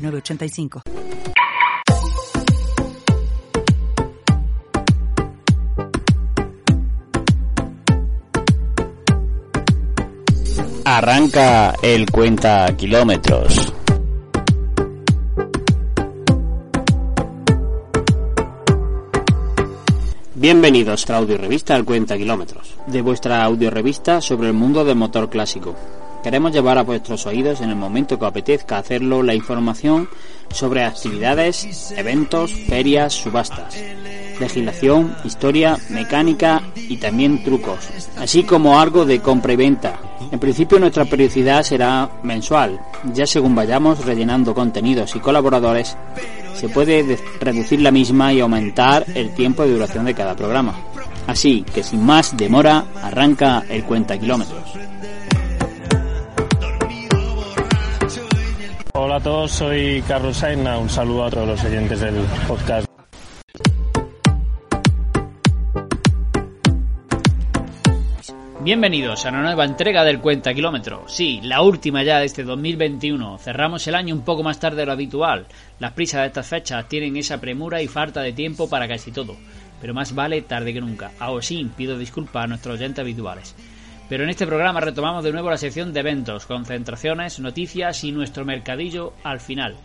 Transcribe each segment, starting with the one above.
985. Arranca el cuenta kilómetros. Bienvenidos a la audio revista El Cuenta Kilómetros, de vuestra audio revista sobre el mundo del motor clásico. Queremos llevar a vuestros oídos en el momento que apetezca hacerlo la información sobre actividades, eventos, ferias, subastas, legislación, historia, mecánica y también trucos, así como algo de compra y venta. En principio nuestra periodicidad será mensual, ya según vayamos rellenando contenidos y colaboradores, se puede reducir la misma y aumentar el tiempo de duración de cada programa. Así que sin más demora, arranca el cuenta kilómetros. Hola a todos, soy Carlos Saina. Un saludo a todos los oyentes del podcast. Bienvenidos a una nueva entrega del Cuenta Kilómetro. Sí, la última ya de este 2021. Cerramos el año un poco más tarde de lo habitual. Las prisas de estas fechas tienen esa premura y falta de tiempo para casi todo. Pero más vale tarde que nunca. Aún sí, pido disculpas a nuestros oyentes habituales. Pero en este programa retomamos de nuevo la sección de eventos, concentraciones, noticias y nuestro mercadillo al final.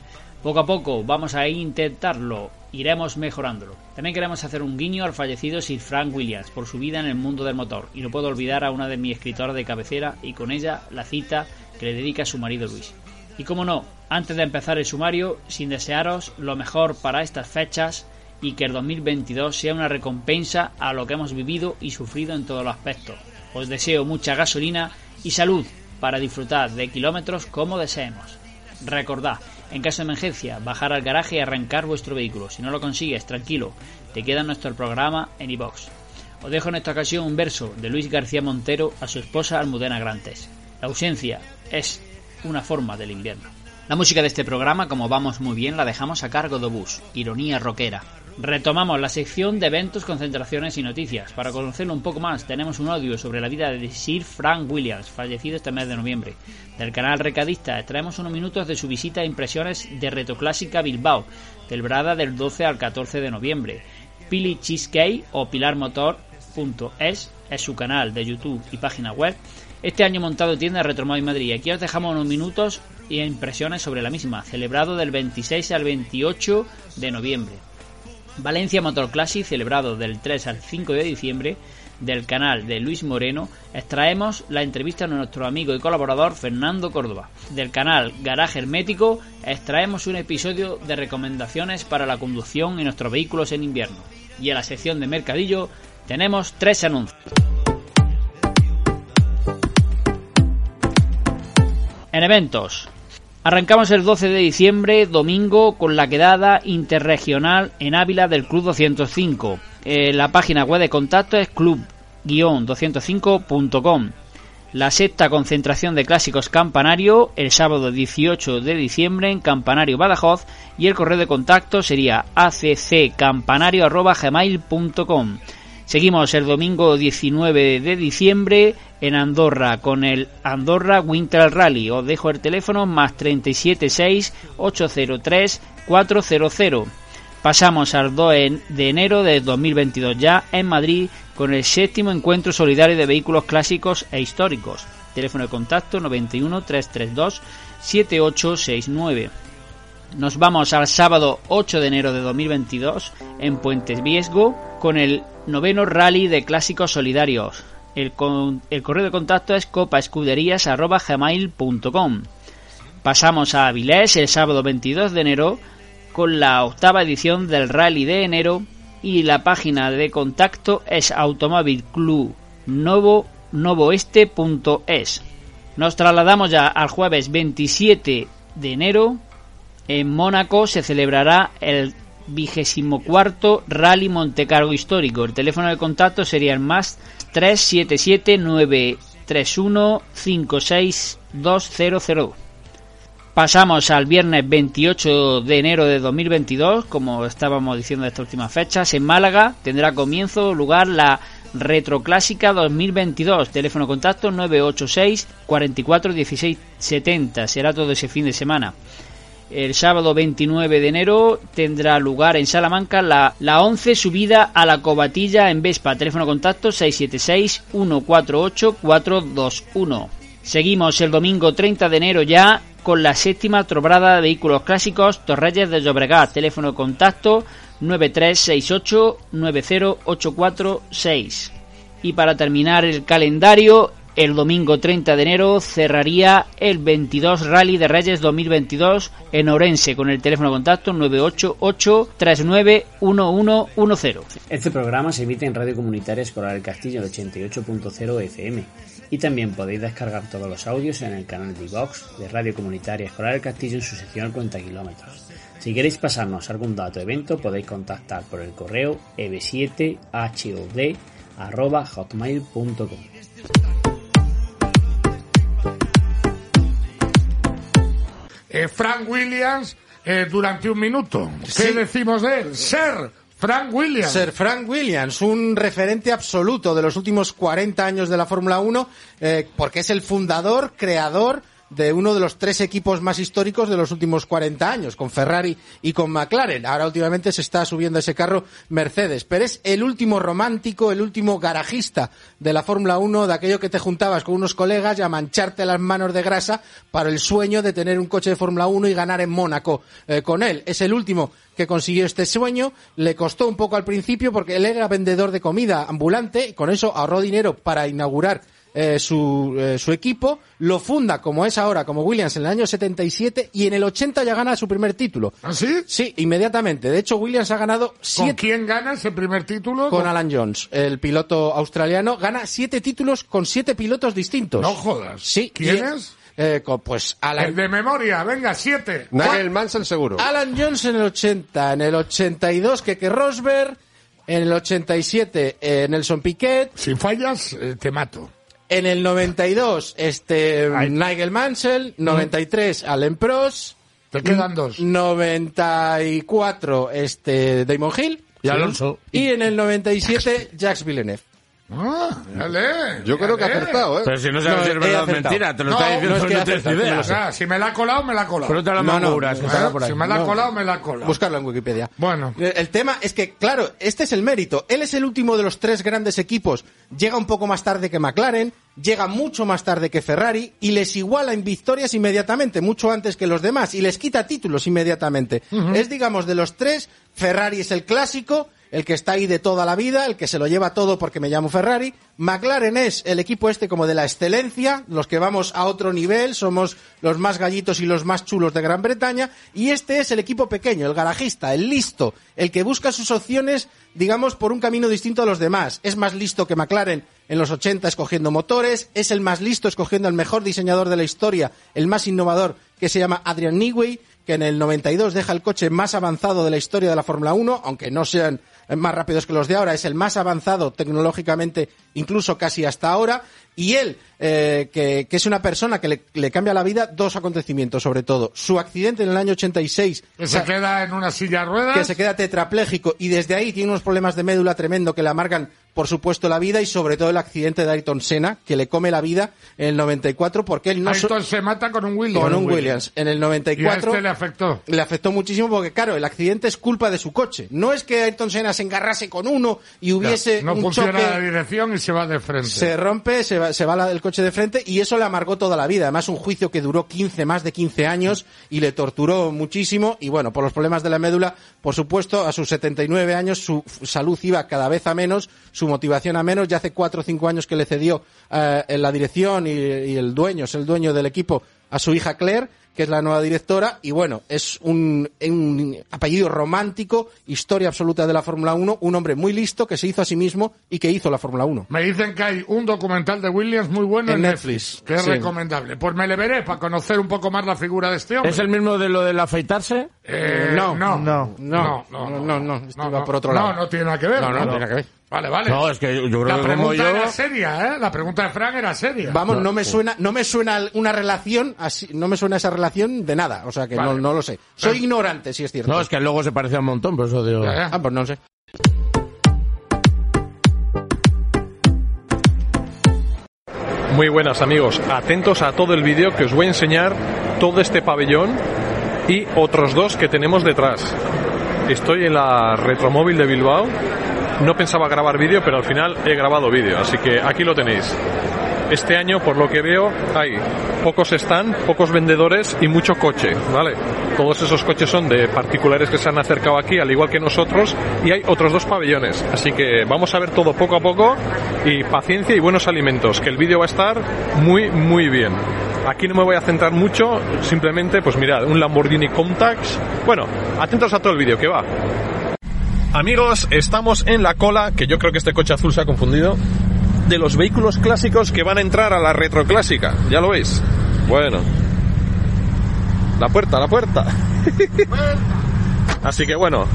Poco a poco vamos a intentarlo, iremos mejorándolo. También queremos hacer un guiño al fallecido Sir Frank Williams por su vida en el mundo del motor, y no puedo olvidar a una de mis escritoras de cabecera y con ella la cita que le dedica a su marido Luis. Y como no, antes de empezar el sumario, sin desearos lo mejor para estas fechas y que el 2022 sea una recompensa a lo que hemos vivido y sufrido en todos los aspectos, os deseo mucha gasolina y salud para disfrutar de kilómetros como deseemos. Recordad, en caso de emergencia, bajar al garaje y arrancar vuestro vehículo. Si no lo consigues, tranquilo, te queda nuestro programa en iBox. Os dejo en esta ocasión un verso de Luis García Montero a su esposa Almudena Grantes. La ausencia es una forma del invierno. La música de este programa, como vamos muy bien, la dejamos a cargo de Bus, ironía rockera. Retomamos la sección de eventos, concentraciones y noticias. Para conocerlo un poco más, tenemos un audio sobre la vida de Sir Frank Williams, fallecido este mes de noviembre. Del canal Recadista traemos unos minutos de su visita a impresiones de Retoclásica Bilbao, celebrada del 12 al 14 de noviembre. Pili Cheesecake o pilarmotor.es es su canal de YouTube y página web. Este año montado tienda Retromóvil Madrid. Aquí os dejamos unos minutos y impresiones sobre la misma, celebrado del 26 al 28 de noviembre. Valencia Motor Classic, celebrado del 3 al 5 de diciembre, del canal de Luis Moreno, extraemos la entrevista a nuestro amigo y colaborador Fernando Córdoba. Del canal Garaje Hermético, extraemos un episodio de recomendaciones para la conducción en nuestros vehículos en invierno. Y en la sección de Mercadillo tenemos tres anuncios. En eventos, Arrancamos el 12 de diciembre, domingo, con la quedada interregional en Ávila del Club 205. Eh, la página web de contacto es club-205.com. La sexta concentración de clásicos Campanario el sábado 18 de diciembre en Campanario Badajoz y el correo de contacto sería accampanario.gmail.com. Seguimos el domingo 19 de diciembre en Andorra con el Andorra Winter Rally. Os dejo el teléfono más 376 803 400. Pasamos al 2 de enero de 2022 ya en Madrid con el séptimo encuentro solidario de vehículos clásicos e históricos. Teléfono de contacto 91 332 7869. Nos vamos al sábado 8 de enero de 2022 en Puentes Viesgo con el noveno rally de clásicos solidarios. El, el correo de contacto es copaescuderías.gmail.com Pasamos a Avilés el sábado 22 de enero con la octava edición del rally de enero y la página de contacto es Automóvil Club Novo novoeste.es. Nos trasladamos ya al jueves 27 de enero En Mónaco se celebrará el vigésimo cuarto Rally Montecargo histórico. El teléfono de contacto sería el más 377 931 56200. Pasamos al viernes 28 de enero de 2022, como estábamos diciendo de estas últimas fechas, en Málaga tendrá comienzo lugar la Retroclásica 2022, teléfono contacto 986 44 16 70, será todo ese fin de semana. El sábado 29 de enero tendrá lugar en Salamanca la, la 11 subida a la Cobatilla en Vespa, teléfono contacto 676 148 421. Seguimos el domingo 30 de enero ya con la séptima trobrada de vehículos clásicos Torreyes de Llobregat. Teléfono contacto 9368 90846. Y para terminar el calendario, el domingo 30 de enero cerraría el 22 Rally de Reyes 2022 en Orense con el teléfono de contacto 988 391110. Este programa se emite en Radio Comunitaria Escolar El Castillo de 88.0 FM y también podéis descargar todos los audios en el canal de iVox de Radio Comunitaria Escolar El Castillo en su sección 40 kilómetros. Si queréis pasarnos algún dato evento podéis contactar por el correo eb7hod.hotmail.com eh, Frank Williams eh, durante un minuto. ¿Qué Sí. decimos de él? Ser Frank Williams. Sir Frank Williams, un referente absoluto de los últimos 40 años de la Fórmula 1, eh, porque es el fundador, creador de uno de los tres equipos más históricos de los últimos 40 años, con Ferrari y con McLaren. Ahora últimamente se está subiendo ese carro Mercedes, pero es el último romántico, el último garajista de la Fórmula 1, de aquello que te juntabas con unos colegas y a mancharte las manos de grasa para el sueño de tener un coche de Fórmula 1 y ganar en Mónaco eh, con él. Es el último que consiguió este sueño, le costó un poco al principio porque él era vendedor de comida ambulante, con eso ahorró dinero para inaugurar eh, su, eh, su equipo, lo funda como es ahora, como Williams en el año 77 y en el 80 ya gana su primer título. ¿Ah, sí? Sí, inmediatamente. De hecho, Williams ha ganado ¿Con siete quién gana ese primer título? con Alan Jones, el piloto australiano, gana siete títulos con siete pilotos distintos. No jodas. Sí. ¿Quién es? eh, pues Alan, El de memoria, venga, siete. Nigel Mansell seguro. Alan Jones en el 80, en el 82 Keke Rosberg, en el 87 eh, Nelson Piquet, Si fallas, eh, te mato. En el 92 este Ay. Nigel Mansell, 93 Allen Prost, Te quedan dos. 94 este Damon Hill Y Alonso. y en el 97 Jacques Villeneuve. Ah, dale. Yo creo que ha acertado, ¿eh? Pero si no sabes No, si es verdad o mentira, te lo No, está diciendo no tienes idea. O sea, si me la ha colado, me la ha colado. Pero te la No, no, sí, Si me la ha No. colado, me la ha colado. Buscarlo en Wikipedia. Bueno. Eh, El tema es que, claro, este es el mérito. Él es el último de los tres grandes equipos. Llega un poco más tarde que McLaren, llega mucho más tarde que Ferrari y les iguala en victorias inmediatamente, mucho antes que los demás, y les quita títulos inmediatamente. Es, digamos, de los tres, Ferrari es el clásico, el que está ahí de toda la vida, el que se lo lleva todo porque me llamo Ferrari. McLaren es el equipo este como de la excelencia, los que vamos a otro nivel, somos los más gallitos y los más chulos de Gran Bretaña. Y este es el equipo pequeño, el garajista, el listo, el que busca sus opciones, digamos, por un camino distinto a los demás. Es más listo que McLaren en los 80 escogiendo motores, es el más listo escogiendo el mejor diseñador de la historia, el más innovador, que se llama Adrian Newey, que en el 92 deja el coche más avanzado de la historia de la Fórmula 1, aunque no sean más rápidos que los de ahora, es el más avanzado tecnológicamente, incluso casi hasta ahora, y él, eh, que, que es una persona que le, le cambia la vida, dos acontecimientos sobre todo. Su accidente en el año 86, Que se queda en una silla de ruedas. que se queda tetrapléjico y desde ahí tiene unos problemas de médula tremendo que le amargan, por supuesto, la vida y sobre todo el accidente de Ayrton Senna, que le come la vida en el 94 porque él no... so- se mata con un Williams. con un Williams. En el Y a 94 este le afectó. le afectó muchísimo porque, claro, el accidente es culpa de su coche. No es que Ayrton Senna se engarrase con uno y hubiese no un funciona la dirección y se va de frente. se rompe, se va, se va la- el coche de frente y eso le amargó toda la vida. Además, un juicio que duró 15, más de 15 años y le torturó muchísimo. Y bueno, por los problemas de la médula, por supuesto, a sus 79 años su salud iba cada vez a menos, su motivación a menos. Ya hace 4 o 5 años que le cedió eh, en la dirección y el dueño, es el dueño del equipo, a su hija Claire que es la nueva directora, y bueno, es un, un apellido romántico, historia absoluta de la Fórmula 1, un hombre muy listo que se hizo a sí mismo y que hizo la Fórmula 1. Me dicen que hay un documental de Williams muy bueno En en, Netflix, que es sí. recomendable. Pues me le veré para conocer un poco más la figura de este hombre. ¿Es el mismo de lo del afeitarse? Eh, No, no, no, no, no, no, no, esto iba por otro lado. No, no tiene nada que ver. No, no, no tiene nada que ver. Vale, vale. No, es que yo creo la que como pregunta yo... era seria, ¿eh? La pregunta de Frank era seria. Vamos, no me suena, no me suena una relación así, no me suena esa relación de nada, o sea que Vale. no, no lo sé. Soy ignorante, si es cierto. No, es que luego se parecía un montón, por eso digo... Ya, ya. Ah, pues no lo sé. Muy buenas amigos, atentos a todo el vídeo que os voy a enseñar todo este pabellón y otros dos que tenemos detrás. Estoy en la Retromóvil de Bilbao, no pensaba grabar vídeo pero al final he grabado vídeo, así que aquí lo tenéis. Este año, por lo que veo, hay pocos stand, pocos vendedores y mucho coche, ¿vale? Todos esos coches son de particulares que se han acercado aquí, al igual que nosotros, y hay otros dos pabellones. Así que vamos a ver todo poco a poco y paciencia y buenos alimentos, que el vídeo va a estar muy, muy bien. Aquí no me voy a centrar mucho, simplemente, pues mirad, un Lamborghini Countach. Bueno, atentos a todo el vídeo, que va. Amigos, estamos en la cola, que yo creo que este coche azul se ha confundido, de los vehículos clásicos que van a entrar a la retroclásica. ¿Ya lo veis? Bueno. La puerta, la puerta. Así que bueno,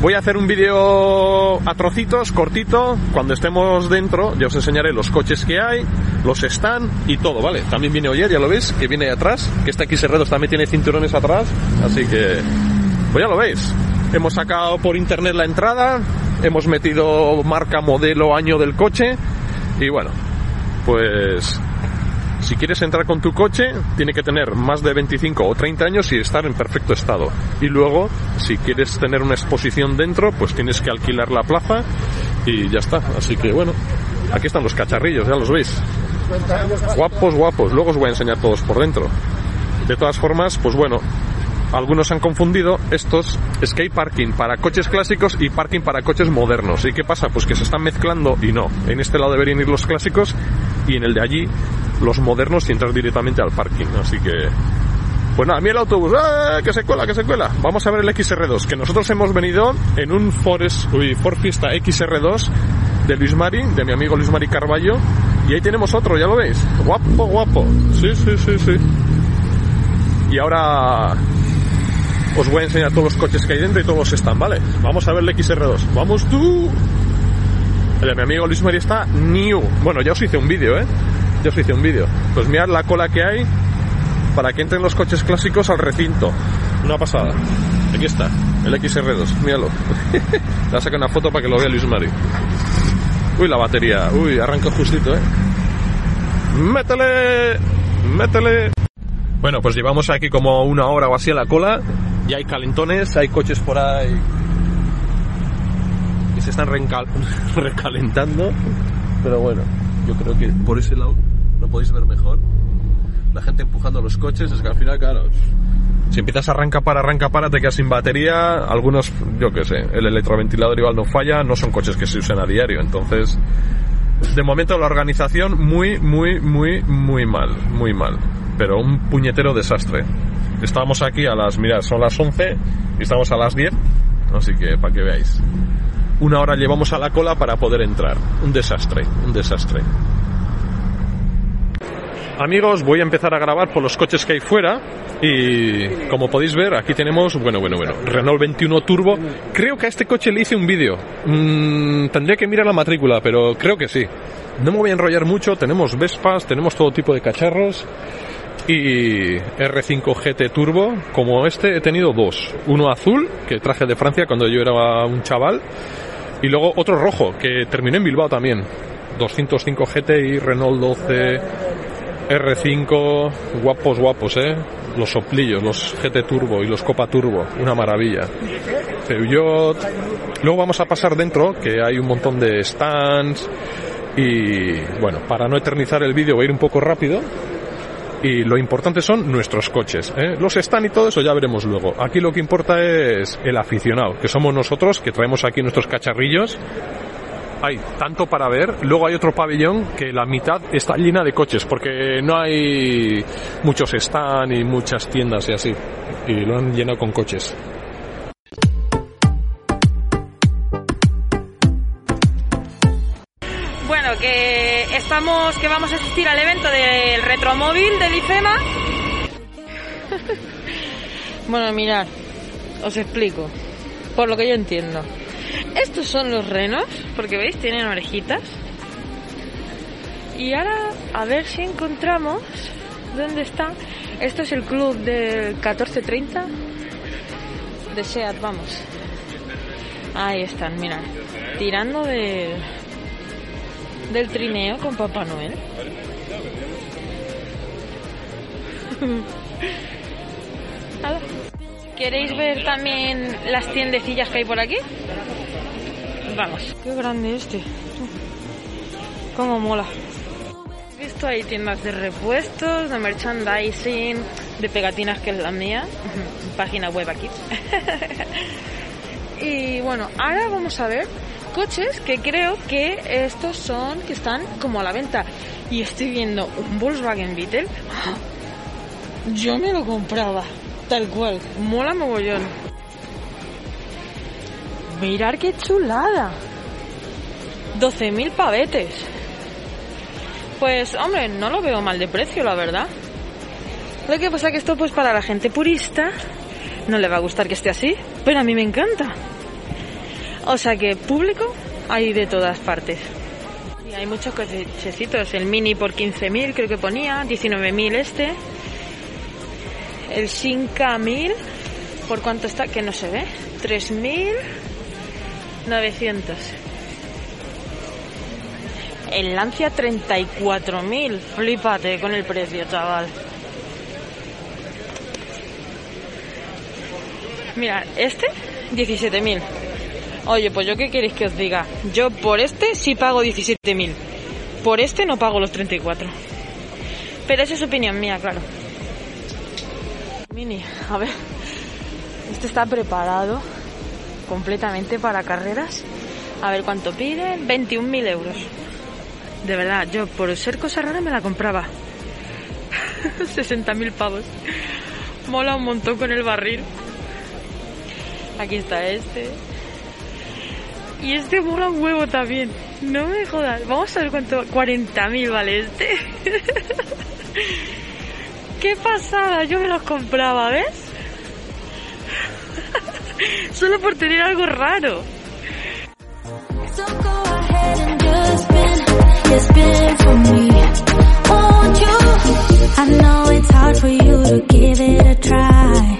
voy a hacer un vídeo a trocitos, cortito. Cuando estemos dentro, ya os enseñaré los coches que hay, los están y todo, ¿vale? También viene Oyer, ya lo veis, que viene atrás, que este XR2 también tiene cinturones atrás. Así que, pues ya lo veis. Hemos sacado por internet la entrada, hemos metido marca, modelo, año del coche. Y bueno, pues si quieres entrar con tu coche, tiene que tener más de 25 o 30 años y estar en perfecto estado. Y luego, si quieres tener una exposición dentro, pues tienes que alquilar la plaza y ya está. Así que bueno, aquí están los cacharrillos, ya los veis. Guapos, guapos. Luego os voy a enseñar todos por dentro. De todas formas, pues bueno, algunos han confundido estos skate parking para coches clásicos y parking para coches modernos. ¿Y qué pasa? Pues que se están mezclando y no. En este lado deberían ir los clásicos y en el de allí los modernos y entrar directamente al parking. Así que... Pues nada, a mí el autobús, ¡eh! que se cuela, que se cuela. Vamos a ver el XR2, que nosotros hemos venido en un Forest, uy, Ford Fiesta XR2 de Luis Mari, de mi amigo Luis Mari Carballo. Y ahí tenemos otro, ya lo veis. Guapo, guapo. Sí, sí, sí, sí. Y ahora os voy a enseñar todos los coches que hay dentro y todos están, ¿vale? Vamos a ver el XR2. ¡Vamos tú! El mi amigo Luis María está new. Bueno, ya os hice un vídeo, ¿eh? Ya os hice un vídeo. Pues mirad la cola que hay para que entren los coches clásicos al recinto. Una pasada. Aquí está, el XR2, míralo. Le voy a sacar una foto para que lo vea Luis Mari. Uy, la batería. Uy, arranca justito, ¿eh? ¡Métele! ¡Métele! Bueno, pues llevamos aquí como una hora o así a la cola. Y hay calentones, hay coches por ahí que se están rencal- recalentando. Pero bueno, yo creo que por ese lado lo podéis ver mejor. La gente empujando los coches, es que al final, claro, si empiezas a arrancar para, arranca para, te quedas sin batería. Algunos, yo qué sé, el electroventilador igual no falla, no son coches que se usen a diario. Entonces, de momento la organización muy, muy, muy, muy mal, muy mal. Pero un puñetero desastre. Estábamos aquí a las, mirad, son las 11 y estamos a las 10. Así que, para que veáis. Una hora llevamos a la cola para poder entrar. Un desastre, un desastre. Amigos, voy a empezar a grabar por los coches que hay fuera y como podéis ver aquí tenemos, bueno, bueno, bueno, Renault 21 Turbo. Creo que a este coche le hice un vídeo. Mm, tendría que mirar la matrícula, pero creo que sí. No me voy a enrollar mucho, tenemos Vespas, tenemos todo tipo de cacharros y R5 GT Turbo, como este he tenido dos. Uno azul, que traje de Francia cuando yo era un chaval, y luego otro rojo, que terminó en Bilbao también. 205 GT y Renault 12 R5, guapos, guapos, ¿eh? Los soplillos, los GT Turbo y los Copa Turbo, una maravilla. Peugeot. Luego vamos a pasar dentro, que hay un montón de stands. Y bueno, para no eternizar el vídeo voy a ir un poco rápido. Y lo importante son nuestros coches. ¿eh? Los stands y todo eso ya veremos luego. Aquí lo que importa es el aficionado, que somos nosotros, que traemos aquí nuestros cacharrillos hay tanto para ver. Luego hay otro pabellón que la mitad está llena de coches porque no hay muchos stands y muchas tiendas y así. Y lo han llenado con coches. Que estamos, que vamos a asistir al evento del retromóvil del IFEMA. bueno, mirad, os explico, por lo que yo entiendo. Estos son los renos, porque veis, tienen orejitas. Y ahora, a ver si encontramos dónde está. Esto es el club del 1430 de SEAT, vamos. Ahí están, mira, tirando de, del trineo con Papá Noel. ¿Queréis ver también las tiendecillas que hay por aquí? Vamos. Qué grande este. Cómo mola. He visto ahí tiendas de repuestos, de merchandising, de pegatinas que es la mía. Página web aquí. y bueno, ahora vamos a ver coches que creo que estos son que están como a la venta. Y estoy viendo un Volkswagen Beetle. Yo me lo compraba, tal cual. Mola mogollón. Mirar qué chulada. 12.000 pavetes. Pues, hombre, no lo veo mal de precio, la verdad. Lo que pasa que esto, pues, para la gente purista, no le va a gustar que esté así, pero a mí me encanta. O sea que público hay de todas partes. Y hay muchos cochecitos. El Mini por 15.000 creo que ponía, 19.000 este. El Shinka 1000, ¿por cuánto está? Que no se ve. 3.900. El Lancia 34.000. Flipate con el precio, chaval. Mira, este 17.000. Oye, pues yo qué queréis que os diga. Yo por este sí pago 17.000. Por este no pago los 34. Pero esa es opinión mía, claro. Mini, a ver. Este está preparado completamente para carreras. A ver cuánto piden. 21.000 euros. De verdad, yo por ser cosa rara me la compraba. 60.000 pavos. Mola un montón con el barril. Aquí está este. Y este mola un huevo también. No me jodas. Vamos a ver cuánto. 40.000 vale este. ¡Qué pasada! Yo me los compraba, ¿ves? Solo por tener algo raro. I know it's hard for you to give it a try.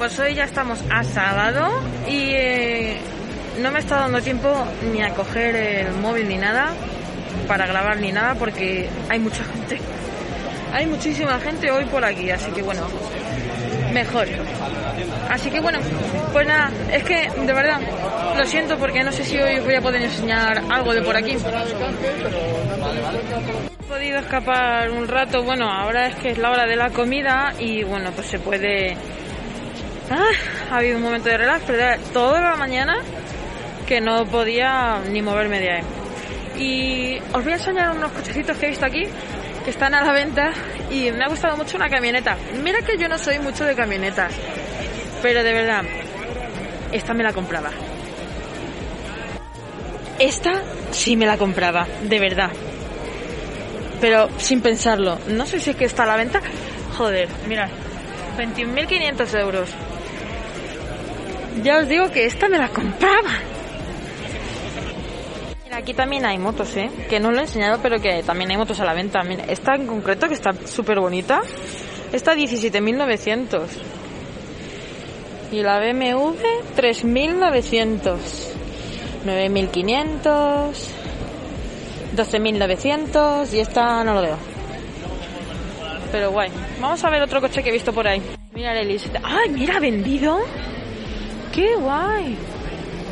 pues hoy ya estamos a sábado y eh, no me está dando tiempo ni a coger el móvil ni nada para grabar ni nada porque hay mucha gente. Hay muchísima gente hoy por aquí, así que bueno, mejor. Así que bueno, pues nada, es que de verdad lo siento porque no sé si hoy voy a poder enseñar algo de por aquí. He podido escapar un rato, bueno, ahora es que es la hora de la comida y bueno, pues se puede... Ah, ha habido un momento de relax, pero toda la mañana que no podía ni moverme de ahí. Y os voy a enseñar unos cochecitos que he visto aquí que están a la venta y me ha gustado mucho una camioneta. Mira que yo no soy mucho de camionetas, pero de verdad, esta me la compraba. Esta sí me la compraba, de verdad. Pero sin pensarlo, no sé si es que está a la venta. Joder, mirad, 21.500 euros. Ya os digo que esta me la compraba. Aquí también hay motos, ¿eh? Que no lo he enseñado, pero que también hay motos a la venta. Esta en concreto, que está súper bonita, está 17.900. Y la BMW, 3.900. 9.500. 12.900 y esta no lo veo. Pero guay. Vamos a ver otro coche que he visto por ahí. Mira el Elise. ¡Ay, mira, vendido! ¡Qué guay!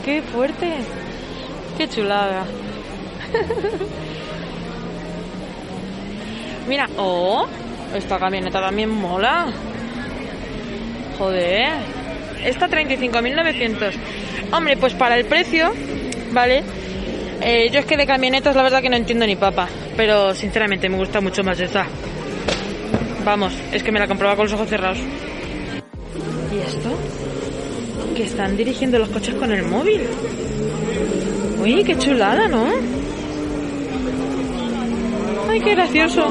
¡Qué fuerte! ¡Qué chulada! mira, ¡oh! Esta camioneta también mola. Joder. Esta 35.900. Hombre, pues para el precio, ¿vale? Eh, yo es que de camionetas la verdad que no entiendo ni papa. Pero sinceramente me gusta mucho más esta. Vamos, es que me la compraba con los ojos cerrados. ¿Y esto? Que están dirigiendo los coches con el móvil. Uy, qué chulada, ¿no? Ay, qué gracioso.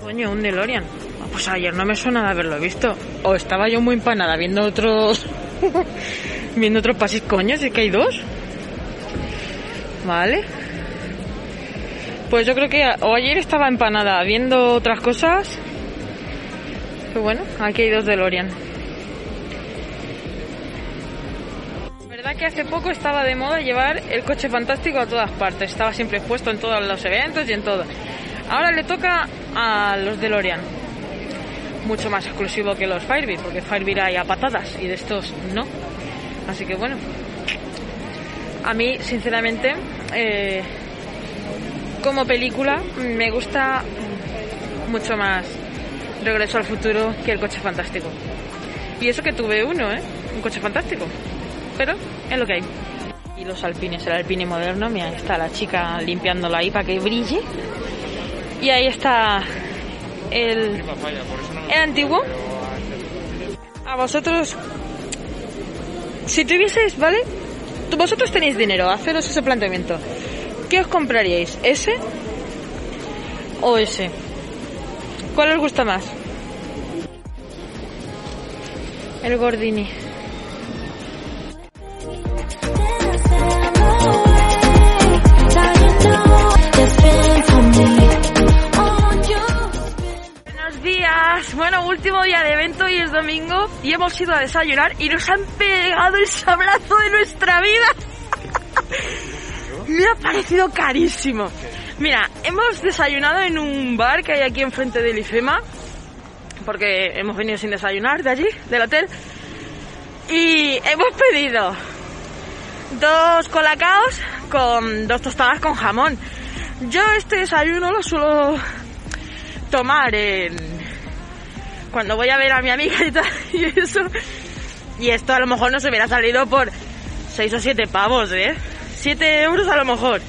Coño, un DeLorean. Ah, Pues ayer no me suena de haberlo visto. O estaba yo muy empanada viendo otros. viendo otros pasis, coño, si es que hay dos. Vale. Pues yo creo que o ayer estaba empanada viendo otras cosas. Pero bueno, aquí hay dos DeLorean. Que hace poco estaba de moda llevar el coche fantástico a todas partes. Estaba siempre expuesto en todos los eventos y en todo. Ahora le toca a los DeLorean. Mucho más exclusivo que los Firebird, porque Firebird hay a patadas y de estos no. Así que bueno. A mí, sinceramente, eh, como película, me gusta mucho más Regreso al futuro que el coche fantástico. Y eso que tuve uno, ¿eh? Un coche fantástico. Pero es lo que hay. Y los alpines, el alpine moderno, mira, está la chica limpiándola ahí para que brille. Y ahí está el, el antiguo. A vosotros, si tuvieseis, ¿vale? Vosotros tenéis dinero, haceros ese planteamiento. ¿Qué os compraríais? ¿Ese o ese? ¿Cuál os gusta más? El Gordini. Buenos días. Bueno, último día de evento y es domingo y hemos ido a desayunar y nos han pegado el sablazo de nuestra vida. Me ha parecido carísimo. Mira, hemos desayunado en un bar que hay aquí enfrente del IFEMA porque hemos venido sin desayunar de allí, del hotel. Y hemos pedido dos colacaos con dos tostadas con jamón. Yo este desayuno lo suelo tomar en cuando voy a ver a mi amiga y tal y eso. Y esto a lo mejor nos hubiera salido por 6 o 7 pavos, ¿eh? 7 euros a lo mejor.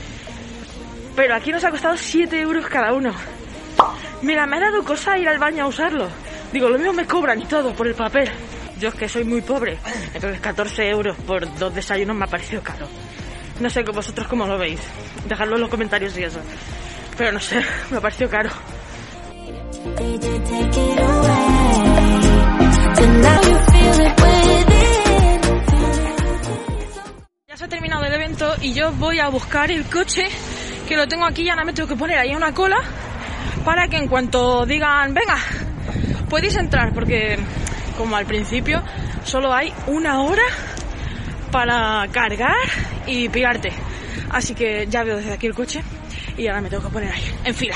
Pero aquí nos ha costado 7 euros cada uno. Mira, me ha dado cosa ir al baño a usarlo. Digo, lo mismo me cobran y todo por el papel. Yo es que soy muy pobre. Entonces 14 euros por dos desayunos me ha parecido caro. No sé vosotros cómo lo veis. Dejadlo en los comentarios y eso. Pero no sé, me ha parecido caro. Ya se ha terminado el evento y yo voy a buscar el coche que lo tengo aquí y ahora me tengo que poner ahí una cola para que en cuanto digan, venga, podéis entrar porque como al principio solo hay una hora para cargar y pirarte. Así que ya veo desde aquí el coche y ahora me tengo que poner ahí, en fila.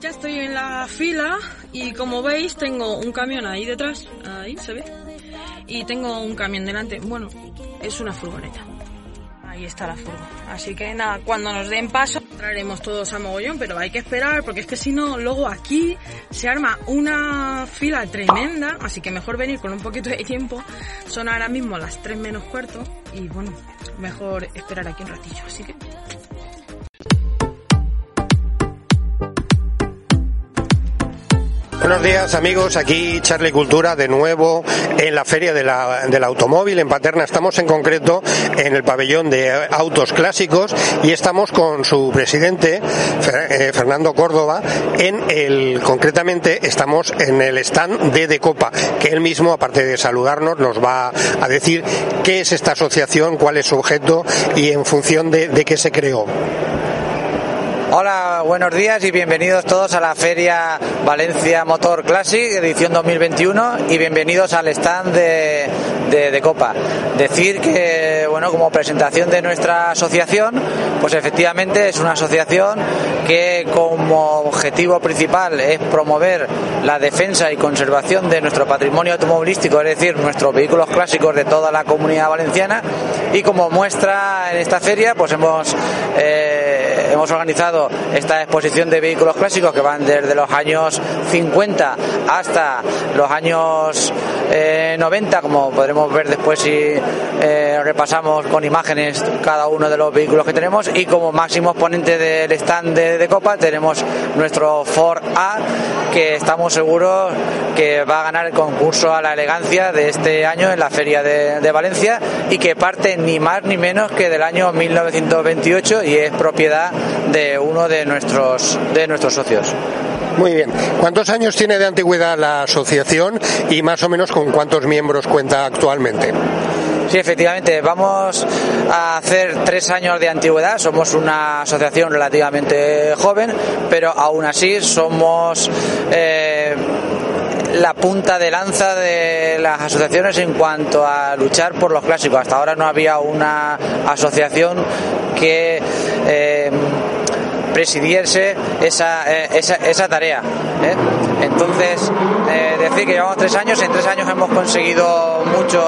Ya estoy en la fila y como veis tengo un camión ahí detrás, ahí se ve, y tengo un camión delante. Bueno, es una furgoneta. Ahí está la furgo. Así que nada, cuando nos den paso entraremos todos a mogollón, pero hay que esperar porque es que si no, luego aquí se arma una fila tremenda, así que mejor venir con un poquito de tiempo. Son ahora mismo las 3 menos cuarto y bueno, mejor esperar aquí un ratillo. Así que Buenos días amigos, aquí Charlie Cultura de nuevo en la Feria de la- del Automóvil en Paterna. Estamos en concreto en el pabellón de autos clásicos y estamos con su presidente eh, Fernando Córdoba en el, concretamente estamos en el stand de Decopa, que él mismo aparte de saludarnos nos va a decir qué es esta asociación, cuál es su objeto y en función de, de qué se creó. Hola, buenos días y bienvenidos todos a la Feria Valencia Motor Classic edición 2021 y bienvenidos al stand de, de, Copa. Decir que, bueno, como presentación de nuestra asociación, Pues efectivamente es una asociación que como objetivo principal es promover la defensa y conservación de nuestro patrimonio automovilístico, es decir, nuestros vehículos clásicos de toda la comunidad valenciana y como muestra en esta feria pues hemos eh, hemos organizado esta exposición de vehículos clásicos que van desde los años 50 hasta los años eh, 90 como podremos ver después si eh, repasamos con imágenes cada uno de los vehículos que tenemos. Y como máximo exponente del stand de Copa tenemos nuestro Ford A que estamos seguros que va a ganar el concurso a la elegancia de este año en la Feria de, Valencia y que parte ni más ni menos que del año 1928 y es propiedad de uno de nuestros, de nuestros socios. Muy bien. ¿Cuántos años tiene de antigüedad la asociación y más o menos con cuántos miembros cuenta actualmente? Sí, efectivamente, vamos a hacer tres años de antigüedad. Somos una asociación relativamente joven, pero aún así somos eh, la punta de lanza de las asociaciones en cuanto a luchar por los clásicos. Hasta ahora no había una asociación que eh, presidiese esa, eh, esa, esa tarea. Entonces, decir que llevamos tres años, en tres años hemos conseguido muchos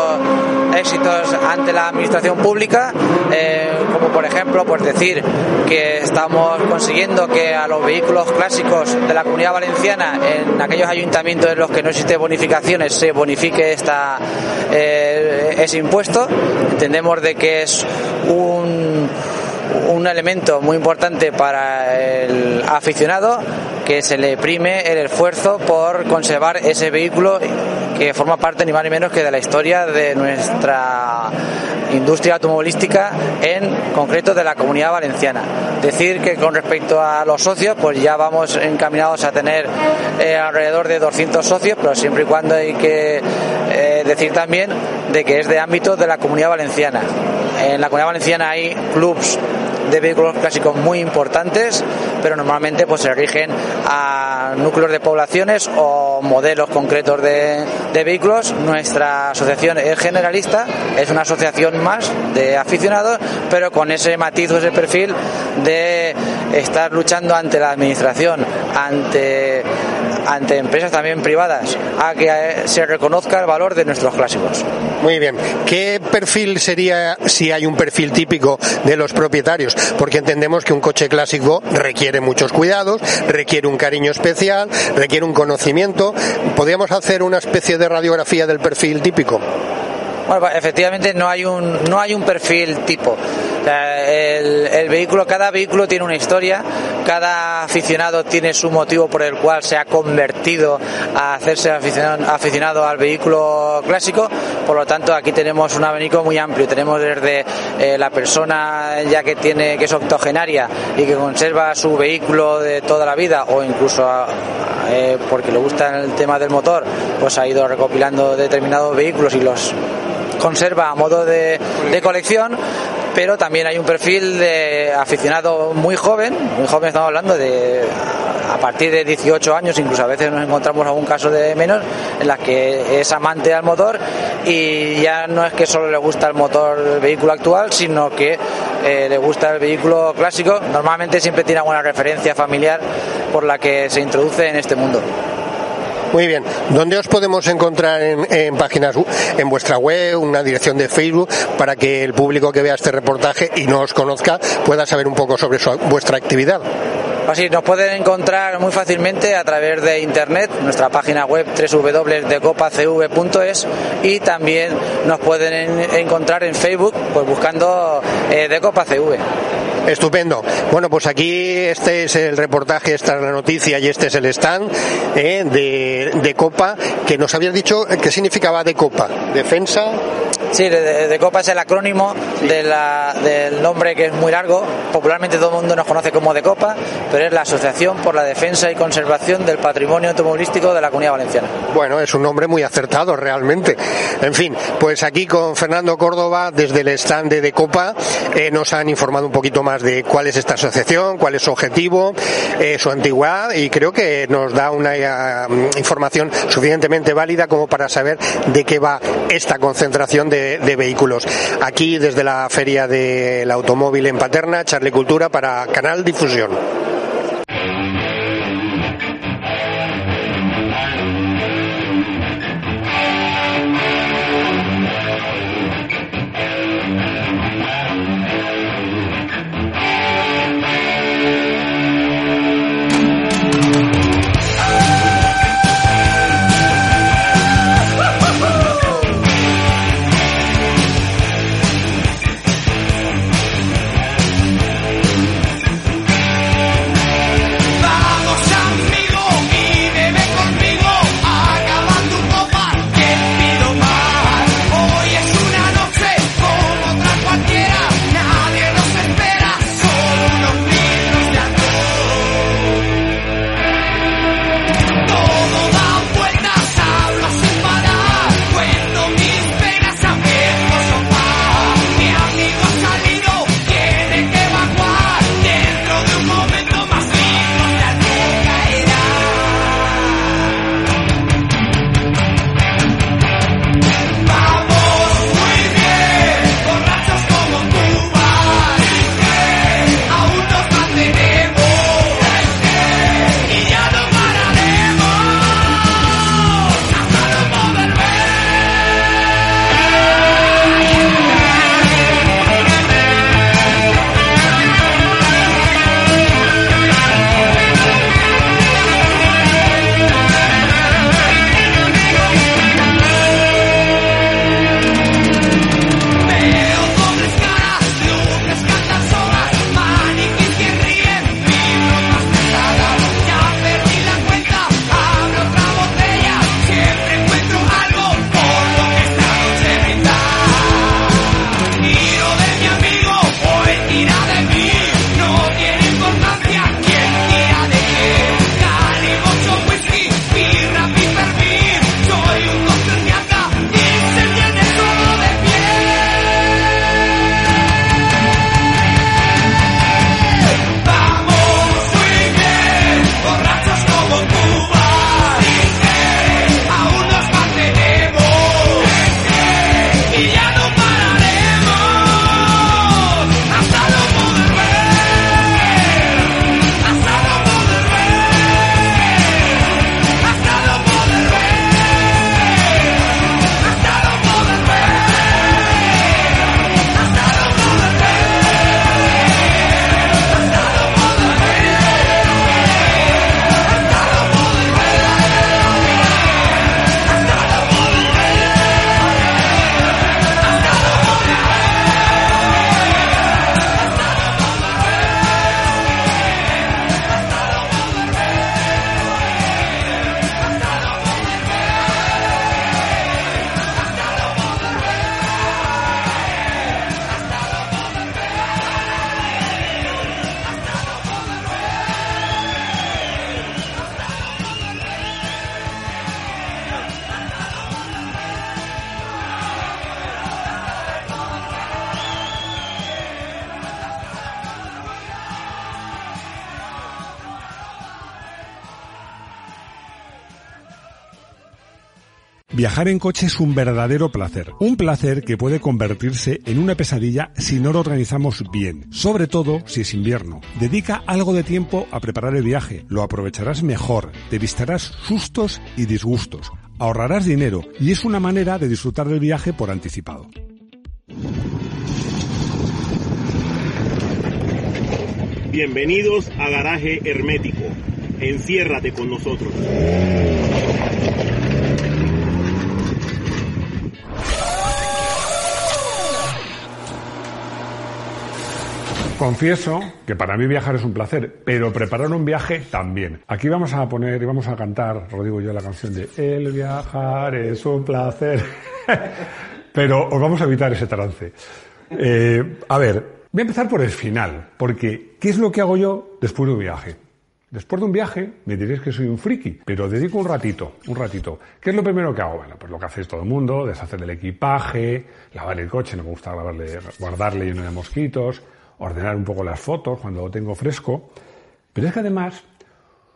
éxitos ante la administración pública, eh, como por ejemplo, pues decir que estamos consiguiendo que a los vehículos clásicos de la comunidad valenciana, en aquellos ayuntamientos en los que no existe bonificaciones, se bonifique esta, eh, ese impuesto. Entendemos de que es un un elemento muy importante para el aficionado que se le prime el esfuerzo por conservar ese vehículo que forma parte ni más ni menos que de la historia de nuestra industria automovilística, en concreto de la comunidad valenciana. Decir que con respecto a los socios, pues ya vamos encaminados a tener eh, alrededor de 200 socios, pero siempre y cuando hay que eh, decir también de que es de ámbito de la comunidad valenciana. En la comunidad valenciana hay clubs de vehículos clásicos muy importantes, pero normalmente pues se rigen a núcleos de poblaciones o modelos concretos de, de vehículos. Nuestra asociación es generalista, es una asociación más de aficionados, pero con ese matiz o ese perfil de estar luchando ante la administración, ante ante empresas también privadas, a que eh, se reconozca el valor de nuestros clásicos. Muy bien. ¿Qué perfil sería, si hay un perfil típico de los propietarios? Porque entendemos que un coche clásico requiere muchos cuidados, requiere un cariño especial, requiere un conocimiento. ¿Podríamos hacer una especie de radiografía del perfil típico? Bueno, pues, efectivamente no hay un no hay un perfil tipo. El, vehículo, cada vehículo tiene una historia, cada aficionado tiene su motivo por el cual se ha convertido a hacerse aficionado, al vehículo clásico. Por lo tanto, aquí tenemos un abanico muy amplio. Tenemos desde eh, la persona ya que tiene que es octogenaria y que conserva su vehículo de toda la vida, o incluso eh, porque le gusta el tema del motor, pues ha ido recopilando determinados vehículos y los conserva a modo de colección, pero también hay un perfil de aficionado muy joven, muy joven estamos hablando de a partir de 18 años, incluso a veces nos encontramos algún caso de menos, en las que es amante al motor y ya no es que solo le gusta el motor del vehículo actual, sino que eh, le gusta el vehículo clásico. Normalmente siempre tiene alguna referencia familiar por la que se introduce en este mundo. Muy bien. ¿Dónde os podemos encontrar en, en páginas, en vuestra web, una dirección de Facebook, para que el público que vea este reportaje y no os conozca pueda saber un poco sobre vuestra actividad? Así, nos pueden encontrar muy fácilmente a través de internet, nuestra página web www.decopacv.es y también nos pueden en- encontrar en Facebook pues buscando eh, Decopa CV. Estupendo. Bueno, pues aquí este es el reportaje, esta es la noticia y este es el stand eh, de, de Copa, que nos habías dicho eh, qué significaba de Copa. Defensa. Sí, de, de- Decopa es el acrónimo de la- del nombre que es muy largo. Popularmente todo el mundo nos conoce como Decopa, pero es la Asociación por la Defensa y Conservación del Patrimonio Automovilístico de la Comunidad Valenciana. Bueno, es un nombre muy acertado realmente. En fin, pues aquí con Fernando Córdoba desde el stand de Copa eh, nos han informado un poquito más de cuál es esta asociación, cuál es su objetivo, eh, su antigüedad y creo que nos da una eh, información suficientemente válida como para saber de qué va esta concentración de de, vehículos. Aquí desde la Feria del Automóvil en Paterna, Charlie Cultura para Canal Difusión. Viajar en coche es un verdadero placer. Un placer que puede convertirse en una pesadilla si no lo organizamos bien. Sobre todo si es invierno. Dedica algo de tiempo a preparar el viaje. Lo aprovecharás mejor. Te evitarás sustos y disgustos. Ahorrarás dinero y es una manera de disfrutar del viaje por anticipado. Bienvenidos a Garaje Hermético. Enciérrate con nosotros. Confieso que para mí viajar es un placer, pero preparar un viaje también. Aquí vamos a poner y vamos a cantar, Rodrigo y yo, la canción de El viajar es un placer. pero os vamos a evitar ese trance. Eh, a ver, voy a empezar por el final, porque ¿qué es lo que hago yo después de un viaje? Después de un viaje me diréis que soy un friki, pero dedico un ratito, un ratito. ¿Qué es lo primero que hago? Bueno, pues lo que hacéis todo el mundo, deshacer el equipaje, lavar el coche, no me gusta lavarle, guardarle lleno de mosquitos, ordenar un poco las fotos cuando lo tengo fresco. Pero es que además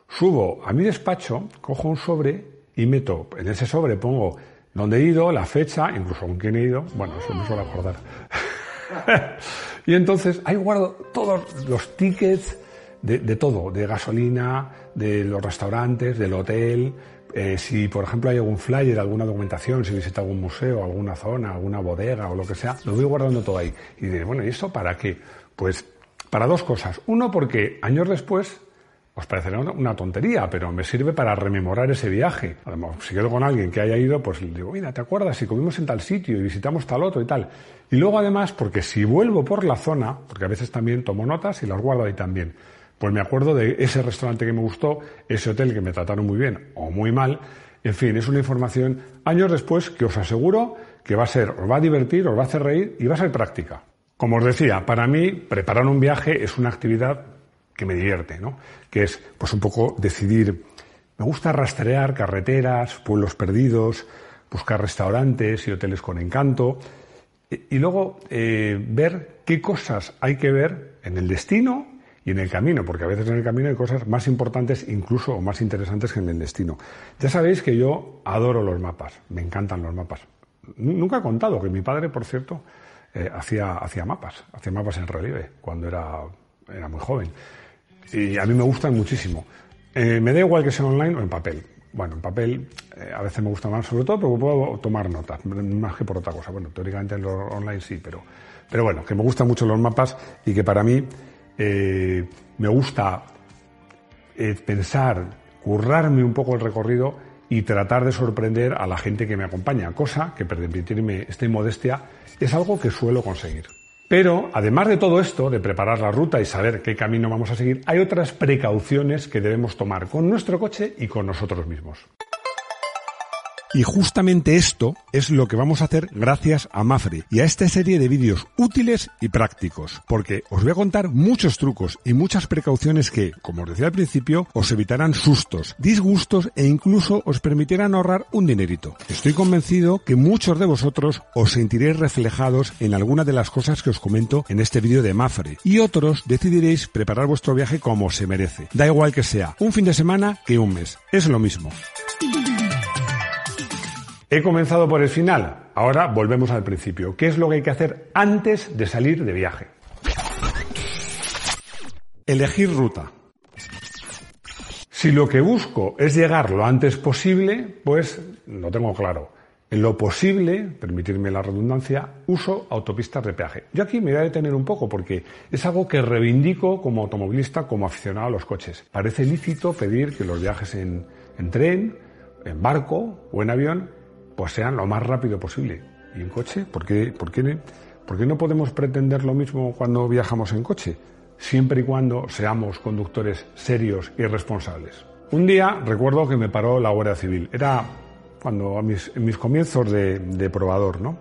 subo a mi despacho, cojo un sobre y meto, en ese sobre pongo dónde he ido, la fecha, incluso con quién he ido. Bueno, eso me suelo acordar. y entonces ahí guardo todos los tickets de, de todo, de gasolina, de los restaurantes, del hotel. eh, si, por ejemplo, hay algún flyer, alguna documentación, si visita algún museo, alguna zona, alguna bodega o lo que sea, lo voy guardando todo ahí. Y diré, bueno, ¿y esto para qué? Pues para dos cosas. Uno, porque años después os parecerá una, tontería, pero me sirve para rememorar ese viaje. Además, si quedo con alguien que haya ido, pues le digo, mira, ¿te acuerdas? Si comimos en tal sitio y visitamos tal otro y tal. Y luego además, porque si vuelvo por la zona, porque a veces también tomo notas y las guardo ahí también, pues me acuerdo de ese restaurante que me gustó, ese hotel que me trataron muy bien o muy mal. En fin, es una información años después que os aseguro que va a ser, os va a divertir, os va a hacer reír y va a ser práctica. Como os decía, para mí preparar un viaje es una actividad que me divierte, ¿no? Que es, pues un poco decidir. Me gusta rastrear carreteras, pueblos perdidos, buscar restaurantes y hoteles con encanto. Y, y luego eh, ver qué cosas hay que ver en el destino y en el camino, porque a veces en el camino hay cosas más importantes incluso o más interesantes que en el destino. Ya sabéis que yo adoro los mapas, me encantan los mapas. Nunca he contado que mi padre, por cierto, eh, hacía, hacía mapas, hacía mapas en relieve cuando era, era muy joven. Y a mí me gustan muchísimo. Eh, me da igual que sea online o en papel. Bueno, en papel eh, a veces me gusta más, sobre todo porque puedo tomar notas, más que por otra cosa. Bueno, teóricamente en lo online sí, pero, pero bueno, que me gustan mucho los mapas y que para mí eh, me gusta pensar, currarme un poco el recorrido y tratar de sorprender a la gente que me acompaña, cosa que, permitirme esta modestia, es algo que suelo conseguir. Pero, además de todo esto, de preparar la ruta y saber qué camino vamos a seguir, hay otras precauciones que debemos tomar con nuestro coche y con nosotros mismos. Y justamente esto es lo que vamos a hacer gracias a Mafre y a esta serie de vídeos útiles y prácticos, porque os voy a contar muchos trucos y muchas precauciones que, como os decía al principio, os evitarán sustos, disgustos e incluso os permitirán ahorrar un dinerito. Estoy convencido que muchos de vosotros os sentiréis reflejados en alguna de las cosas que os comento en este vídeo de Mafre y otros decidiréis preparar vuestro viaje como se merece. Da igual que sea un fin de semana que un mes, es lo mismo. He comenzado por el final, ahora volvemos al principio. ¿Qué es lo que hay que hacer antes de salir de viaje? Elegir ruta. Si lo que busco es llegar lo antes posible, pues lo tengo claro. En lo posible, permitirme la redundancia, uso autopistas de peaje. Yo aquí me voy a detener un poco porque es algo que reivindico como automovilista, como aficionado a los coches. Parece lícito pedir que los viajes en, en tren, en barco o en avión pues sean lo más rápido posible. ¿Y en coche? ¿Por qué, por no podemos pretender lo mismo cuando viajamos en coche? Siempre y cuando seamos conductores serios y responsables. Un día recuerdo que me paró la Guardia Civil. Era cuando en mis comienzos de, de probador, ¿no?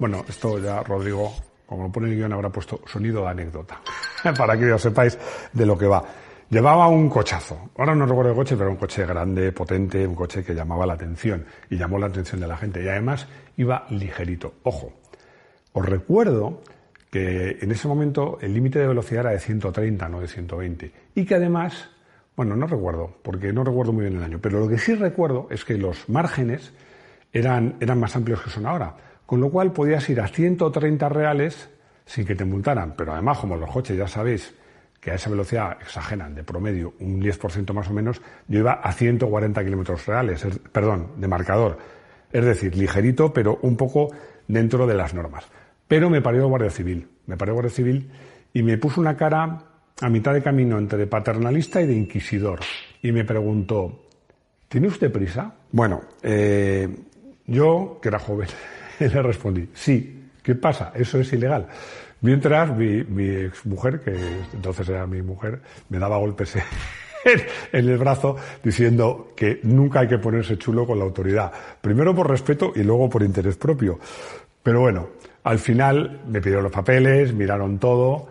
Bueno, esto ya Rodrigo, como lo pone el guion, habrá puesto sonido de anécdota, para que os sepáis de lo que va. Llevaba un cochazo. Ahora no recuerdo el coche, pero era un coche grande, potente, un coche que llamaba la atención y llamó la atención de la gente. Y además iba ligerito. Ojo, os recuerdo que en ese momento el límite de velocidad era de 130, no de 120. Y que además, bueno, no recuerdo, porque no recuerdo muy bien el año, pero lo que sí recuerdo es que los márgenes eran, eran más amplios que son ahora. Con lo cual podías ir a 130 reales sin que te multaran. Pero además, como los coches ya sabéis, que a esa velocidad exageran de promedio un 10% más o menos, yo iba a 140 kilómetros reales, es- perdón, de marcador. Es decir, ligerito, pero un poco dentro de las normas. Pero me parió Guardia Civil, me parió Guardia Civil y me puso una cara a mitad de camino entre paternalista y de inquisidor. Y me preguntó, ¿tiene usted prisa? Bueno, eh, yo, que era joven, le respondí, sí, ¿qué pasa? Eso es ilegal. Mientras mi, mi exmujer, que entonces era mi mujer, me daba golpes en, el brazo diciendo que nunca hay que ponerse chulo con la autoridad. Primero por respeto y luego por interés propio. Pero bueno, al final me pidieron los papeles, miraron todo,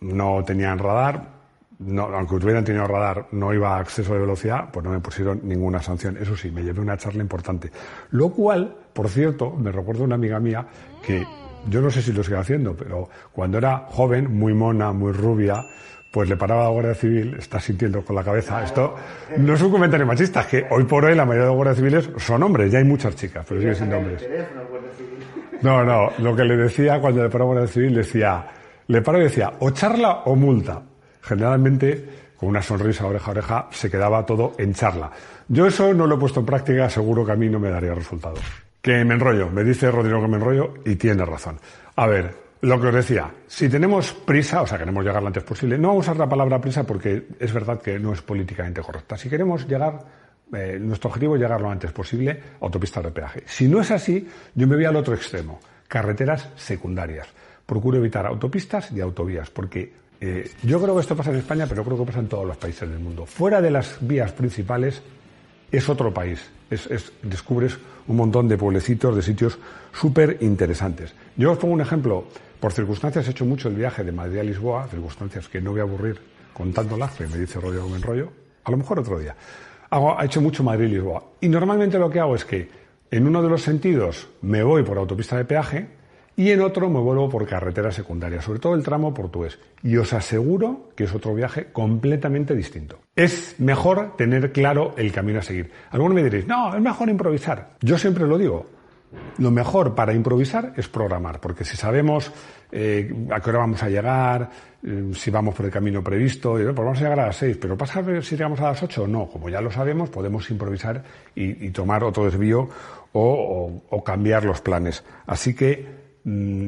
no tenían radar, no, aunque hubieran tenido radar, no iba a exceso de velocidad, pues no me pusieron ninguna sanción. Eso sí, me llevé una charla importante. Lo cual, por cierto, me recuerda una amiga mía que yo no sé si lo sigue haciendo, pero cuando era joven, muy mona, muy rubia, pues le paraba la Guardia Civil, está sintiendo con la cabeza. Esto no es un comentario machista, es que hoy por hoy la mayoría de los guardias civiles son hombres, ya hay muchas chicas, pero siguen siendo hombres. No, no, lo que le decía cuando le paraba la Guardia Civil decía, le paro y decía, o charla o multa. Generalmente, con una sonrisa oreja a oreja, se quedaba todo en charla. Yo eso no lo he puesto en práctica, seguro que a mí no me daría resultado. Que me enrollo, me dice Rodrigo que me enrollo y tiene razón. A ver, lo que os decía, si tenemos prisa, o sea, queremos llegar lo antes posible, no vamos a usar la palabra prisa porque es verdad que no es políticamente correcta. Si queremos llegar, eh, nuestro objetivo es llegar lo antes posible a autopistas de peaje. Si no es así, yo me voy al otro extremo, carreteras secundarias. Procuro evitar autopistas y autovías, porque eh, yo creo que esto pasa en España, pero creo que pasa en todos los países del mundo. Fuera de las vías principales es otro país. Es, es- descubres un montón de pueblecitos, de sitios súper interesantes. Yo os pongo un ejemplo. Por circunstancias he hecho mucho el viaje de Madrid a Lisboa, circunstancias que no voy a aburrir contándolas, que me dice Rodrigo que me enrollo. A lo mejor otro día. Hago, he hecho mucho Madrid-Lisboa. Y normalmente lo que hago es que en uno de los sentidos me voy por autopista de peaje y en otro me vuelvo por carretera secundaria, sobre todo el tramo portugués. Y os aseguro que es otro viaje completamente distinto. Es mejor tener claro el camino a seguir. Algunos me diréis, no, es mejor improvisar. Yo siempre lo digo. Lo mejor para improvisar es programar, porque si sabemos eh, a qué hora vamos a llegar, eh, si vamos por el camino previsto, pues vamos a llegar a las seis, pero pasa si llegamos a las ocho o no. Como ya lo sabemos, podemos improvisar y, tomar otro desvío o, cambiar los planes. Así que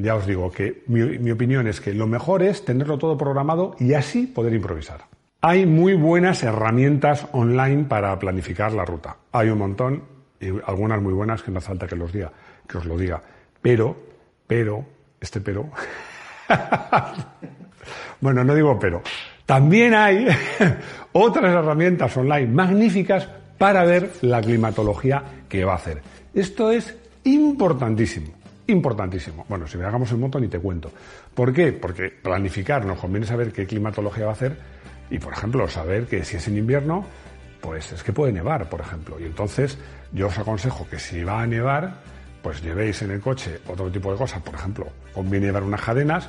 ya os digo que mi, mi opinión es que lo mejor es tenerlo todo programado y así poder improvisar. Hay muy buenas herramientas online para planificar la ruta. Hay un montón y algunas muy buenas que no hace falta que los diga, que os lo diga. Pero, pero, este pero. bueno, no digo pero. También hay otras herramientas online magníficas para ver la climatología que va a hacer. Esto es importantísimo, importantísimo. Bueno, si viajamos en moto ni te cuento. ¿Por qué? Porque planificar nos conviene saber qué climatología va a hacer y, por ejemplo, saber que si es en invierno, pues es que puede nevar, por ejemplo. Y entonces yo os aconsejo que si va a nevar, pues llevéis en el coche otro tipo de cosas. Por ejemplo, conviene llevar unas cadenas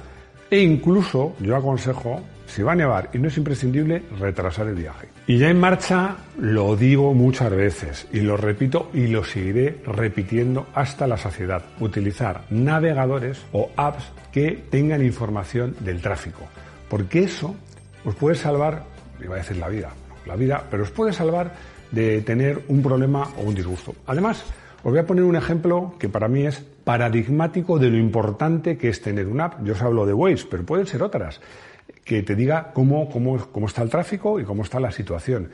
e incluso yo aconsejo, si va a nevar y no es imprescindible, retrasar el viaje. Y ya en marcha lo digo muchas veces y lo repito y lo seguiré repitiendo hasta la saciedad. Utilizar navegadores o apps que tengan información del tráfico. Porque eso os puede salvar, iba a decir la vida, la vida, pero os puede salvar de tener un problema o un disgusto. Además, os voy a poner un ejemplo que para mí es paradigmático de lo importante que es tener una app. Yo os hablo de Waze, pero pueden ser otras, que te diga cómo, cómo, cómo está el tráfico y cómo está la situación.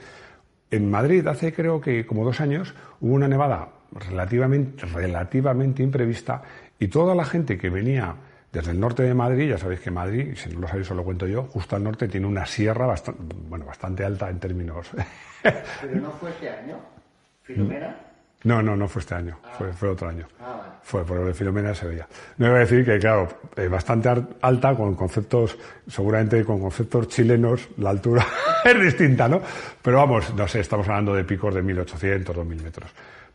En Madrid, hace creo que como dos años, hubo una nevada relativamente, relativamente imprevista y toda la gente que venía desde el norte de Madrid, ya sabéis que Madrid, si no lo sabéis, os lo cuento yo, justo al norte tiene una sierra bastante, bueno, bastante alta en términos. Pero no fue este año. Filomena. No, no, no fue este año, fue, fue otro año. Ah. Fue por el Filomena se veía. No iba a decir que, claro, eh, bastante alta con conceptos, seguramente con conceptos chilenos, la altura es distinta, ¿no? Pero vamos, no sé, estamos hablando de picos de 1800, 2000 metros.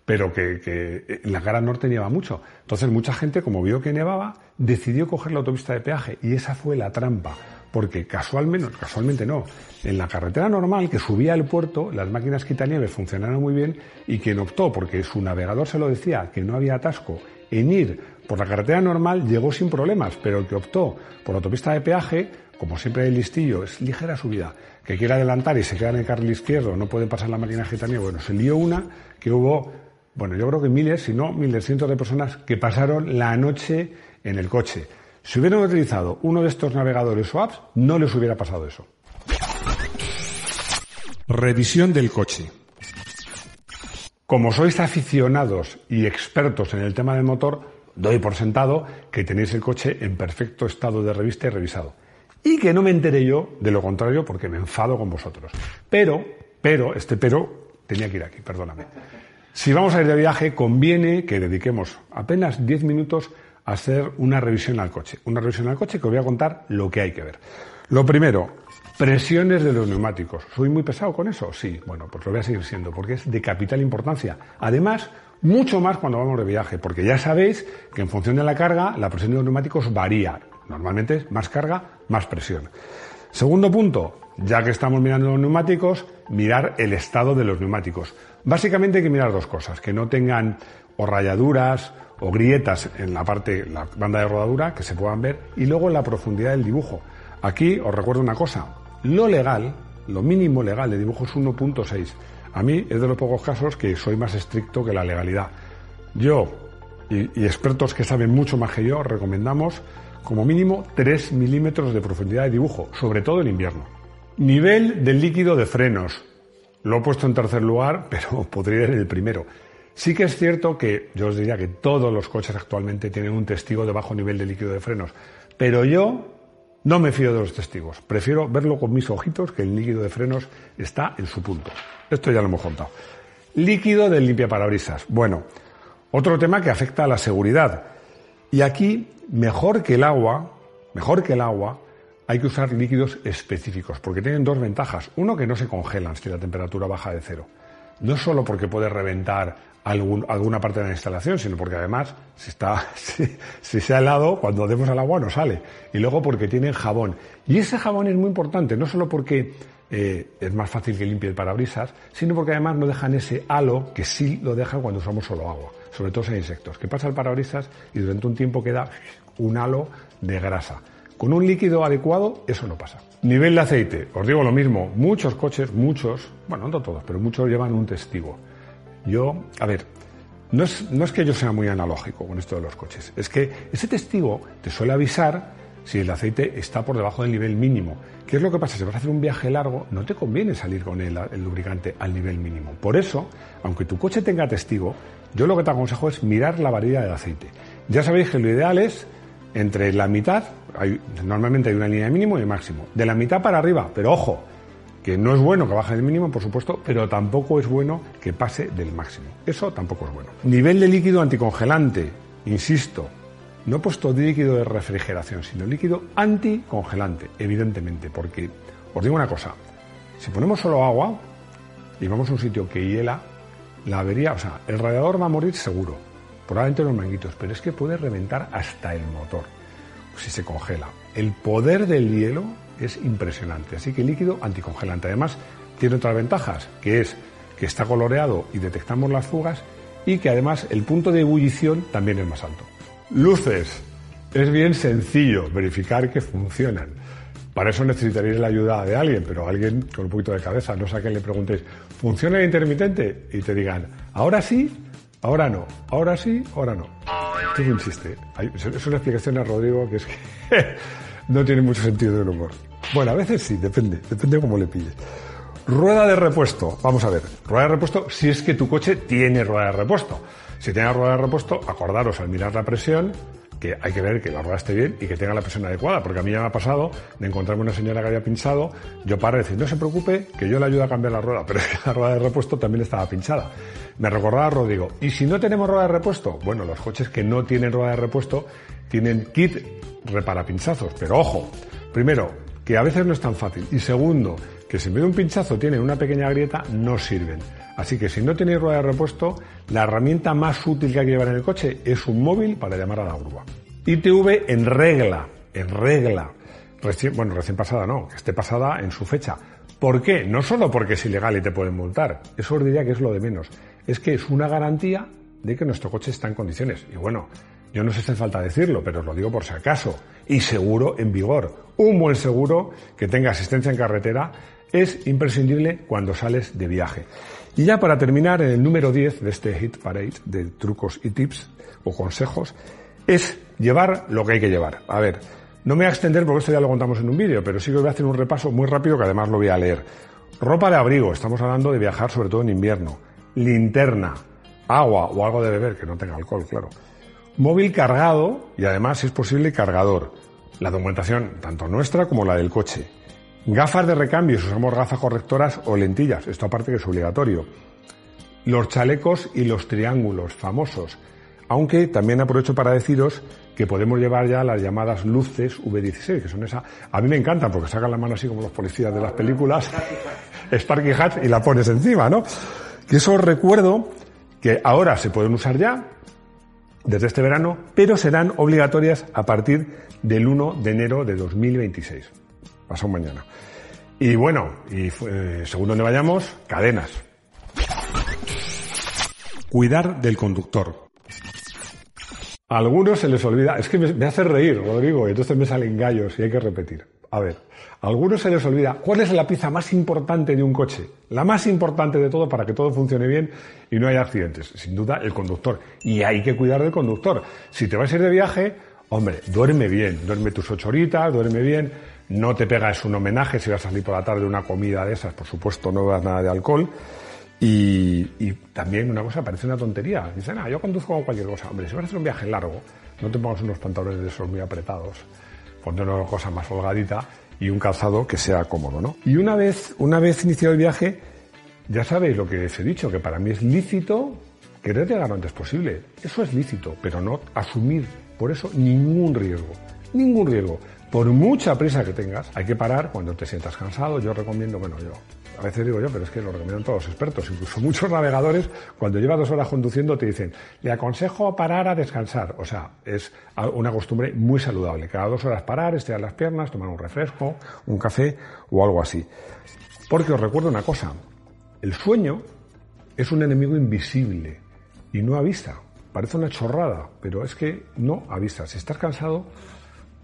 Pero que, que en la cara norte nieva mucho. Entonces, mucha gente, como vio que nevaba, decidió coger la autopista de peaje. Y esa fue la trampa. Porque casualmente, casualmente no, en la carretera normal que subía al puerto, las máquinas quitanieves funcionaron muy bien y quien optó, porque su navegador se lo decía, que no había atasco, en ir por la carretera normal llegó sin problemas, pero el que optó por la autopista de peaje, como siempre el listillo, es ligera subida, que quiere adelantar y se queda en el carril izquierdo, no puede pasar la máquina gitanieve, bueno, se lió una que hubo, bueno, yo creo que miles, si no miles cientos de personas que pasaron la noche en el coche. Si hubieran utilizado uno de estos navegadores o apps, no les hubiera pasado eso. Revisión del coche. Como sois aficionados y expertos en el tema del motor, doy por sentado que tenéis el coche en perfecto estado de revista y revisado. Y que no me enteré yo de lo contrario porque me enfado con vosotros. Pero, pero, este pero tenía que ir aquí, perdóname. Si vamos a ir de viaje, conviene que dediquemos apenas 10 minutos hacer una revisión al coche. Una revisión al coche que os voy a contar lo que hay que ver. Lo primero, presiones de los neumáticos. ¿Soy muy pesado con eso? Sí, bueno, pues lo voy a seguir siendo porque es de capital importancia. Además, mucho más cuando vamos de viaje, porque ya sabéis que en función de la carga, la presión de los neumáticos varía. Normalmente más carga, más presión. Segundo punto, ya que estamos mirando los neumáticos, mirar el estado de los neumáticos. Básicamente hay que mirar dos cosas, que no tengan o rayaduras o grietas en la parte, la banda de rodadura, que se puedan ver, y luego la profundidad del dibujo. Aquí os recuerdo una cosa, lo legal, lo mínimo legal de dibujo es 1.6. A mí es de los pocos casos que soy más estricto que la legalidad. Yo y, y expertos que saben mucho más que yo recomendamos como mínimo 3 milímetros de profundidad de dibujo, sobre todo en invierno. Nivel del líquido de frenos. Lo he puesto en tercer lugar, pero podría ir en el primero. Sí que es cierto que yo os diría que todos los coches actualmente tienen un testigo de bajo nivel de líquido de frenos, pero yo no me fío de los testigos. Prefiero verlo con mis ojitos que el líquido de frenos está en su punto. Esto ya lo hemos contado. Líquido del limpiaparabrisas. Bueno, otro tema que afecta a la seguridad. Y aquí, mejor que el agua, mejor que el agua, hay que usar líquidos específicos, porque tienen dos ventajas. Uno, que no se congelan si la temperatura baja de cero. No solo porque puede reventar algún- alguna parte de la instalación, sino porque además, si, está, si, si se ha helado, cuando demos al agua no sale. Y luego porque tienen jabón. Y ese jabón es muy importante, no solo porque eh, es más fácil que limpie el parabrisas, sino porque además no dejan ese halo que sí lo dejan cuando usamos solo agua, sobre todo en insectos, que pasa el parabrisas y durante un tiempo queda un halo de grasa. Con un líquido adecuado eso no pasa. Nivel de aceite, os digo lo mismo, muchos coches, muchos, bueno, no todos, pero muchos llevan un testigo. Yo, a ver, no es, no es que yo sea muy analógico con esto de los coches, es que ese testigo te suele avisar si el aceite está por debajo del nivel mínimo. ¿Qué es lo que pasa? Si vas a hacer un viaje largo, no te conviene salir con el, el lubricante al nivel mínimo. Por eso, aunque tu coche tenga testigo, yo lo que te aconsejo es mirar la varilla de aceite. Ya sabéis que lo ideal es entre la mitad, hay- normalmente hay una línea de mínimo y de máximo, de la mitad para arriba, pero ojo, que no es bueno que baje del mínimo, por supuesto, pero tampoco es bueno que pase del máximo. Eso tampoco es bueno. Nivel de líquido anticongelante, insisto, no he puesto líquido de refrigeración, sino líquido anticongelante, evidentemente, porque os digo una cosa, si ponemos solo agua y vamos a un sitio que hiela, la avería, o sea, el radiador va a morir seguro, probablemente los manguitos, pero es que puede reventar hasta el motor si se congela. El poder del hielo es impresionante, así que líquido anticongelante. Además, tiene otras ventajas, que es que está coloreado y detectamos las fugas y que además el punto de ebullición también es más alto. Luces. Es bien sencillo verificar que funcionan. Para eso necesitaréis la ayuda de alguien, pero alguien con un poquito de cabeza, no sé a quién le preguntéis, ¿funciona el intermitente? Y te digan, ahora sí, ahora no, ahora sí, ahora no. Esto es un chiste. Es una explicación a Rodrigo que es que no tiene mucho sentido del humor. Bueno, a veces sí, depende, depende de cómo le pilles. Rueda de repuesto. Vamos a ver. Rueda de repuesto si es que tu coche tiene rueda de repuesto. Si tiene rueda de repuesto, acordaros al mirar la presión que hay que ver que la rueda esté bien y que tenga la presión adecuada, porque a mí ya me ha pasado de encontrarme una señora que había pinchado, yo paro y decir, no se preocupe, que yo le ayudo a cambiar la rueda, pero la rueda de repuesto también estaba pinchada. Me recordaba Rodrigo, ¿y si no tenemos rueda de repuesto? Bueno, los coches que no tienen rueda de repuesto tienen kit repara pinchazos, pero ojo, primero, que a veces no es tan fácil, y segundo, que si en vez de un pinchazo tienen una pequeña grieta, no sirven. Así que si no tenéis rueda de repuesto, la herramienta más útil que hay que llevar en el coche es un móvil para llamar a la grúa. ITV en regla, en regla. Recién, bueno, recién pasada no, que esté pasada en su fecha. ¿Por qué? No solo porque es ilegal y te pueden multar, eso os diría que es lo de menos. Es que es una garantía de que nuestro coche está en condiciones. Y bueno, yo no sé si hace falta decirlo, pero os lo digo por si acaso. Y seguro en vigor. Un buen seguro que tenga asistencia en carretera es imprescindible cuando sales de viaje. Y ya para terminar, en el número 10 de este Hit Parade de trucos y tips o consejos, es llevar lo que hay que llevar. A ver, no me voy a extender porque esto ya lo contamos en un vídeo, pero sí que voy a hacer un repaso muy rápido que además lo voy a leer. Ropa de abrigo, estamos hablando de viajar sobre todo en invierno. Linterna, agua o algo de beber que no tenga alcohol, claro. Móvil cargado y además, si es posible, cargador. La documentación, tanto nuestra como la del coche. Gafas de recambio, si usamos gafas correctoras o lentillas, esto aparte que es obligatorio. Los chalecos y los triángulos famosos. Aunque también aprovecho para deciros que podemos llevar ya las llamadas luces V16, que son esas. A mí me encantan porque sacan la mano así como los policías de las películas, Sparky Hatch y la pones encima, ¿no? Que eso recuerdo que ahora se pueden usar ya, desde este verano, pero serán obligatorias a partir del 1 de enero de 2026. pasado mañana. Y bueno, y eh, según donde vayamos, cadenas. Cuidar del conductor. A algunos se les olvida, es que me, me hace reír, Rodrigo, y entonces me salen gallos y hay que repetir. A ver, a algunos se les olvida cuál es la pieza más importante de un coche, la más importante de todo para que todo funcione bien y no haya accidentes. Sin duda, el conductor. Y hay que cuidar del conductor. Si te vas a ir de viaje, hombre, duerme bien, duerme tus ocho horitas, duerme bien, no te pegas un homenaje si vas a salir por la tarde una comida de esas, por supuesto, no bebas nada de alcohol. Y, y también una cosa, parece una tontería. Dicen, ah, yo conduzco con cualquier cosa. Hombre, si vas a hacer un viaje largo, no te pongas unos pantalones de esos muy apretados. Ponte una cosa más holgadita y un calzado que sea cómodo, ¿no? Y una vez, una vez iniciado el viaje, ya sabéis lo que os he dicho, que para mí es lícito querer llegar lo antes posible. Eso es lícito, pero no asumir por eso ningún riesgo. Ningún riesgo. Por mucha prisa que tengas, hay que parar cuando te sientas cansado. Yo recomiendo, bueno, yo a veces digo yo, pero es que lo recomiendan todos los expertos, incluso muchos navegadores, cuando llevas dos horas conduciendo te dicen, le aconsejo parar a descansar. O sea, es una costumbre muy saludable. Cada dos horas parar, estirar las piernas, tomar un refresco, un café o algo así. Porque os recuerdo una cosa, el sueño es un enemigo invisible y no a vista. Parece una chorrada, pero es que no a vista. Si estás cansado,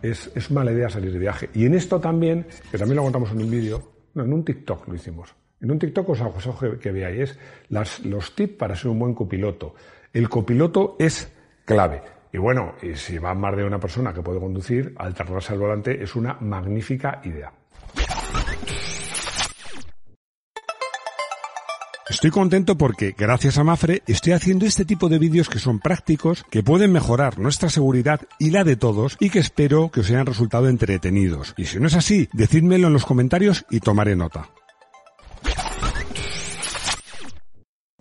es, es mala idea salir de viaje. Y en esto también, que también lo contamos en un vídeo, no, en un TikTok lo hicimos. En un TikTok os aconsejo que, veáis las, los tips para ser un buen copiloto. El copiloto es clave. Y bueno, y si va más de una persona que puede conducir, alternarse al volante es una magnífica idea. Estoy contento porque, gracias a Mafre, estoy haciendo este tipo de vídeos que son prácticos, que pueden mejorar nuestra seguridad y la de todos, y que espero que os hayan resultado entretenidos. Y si no es así, decídmelo en los comentarios y tomaré nota.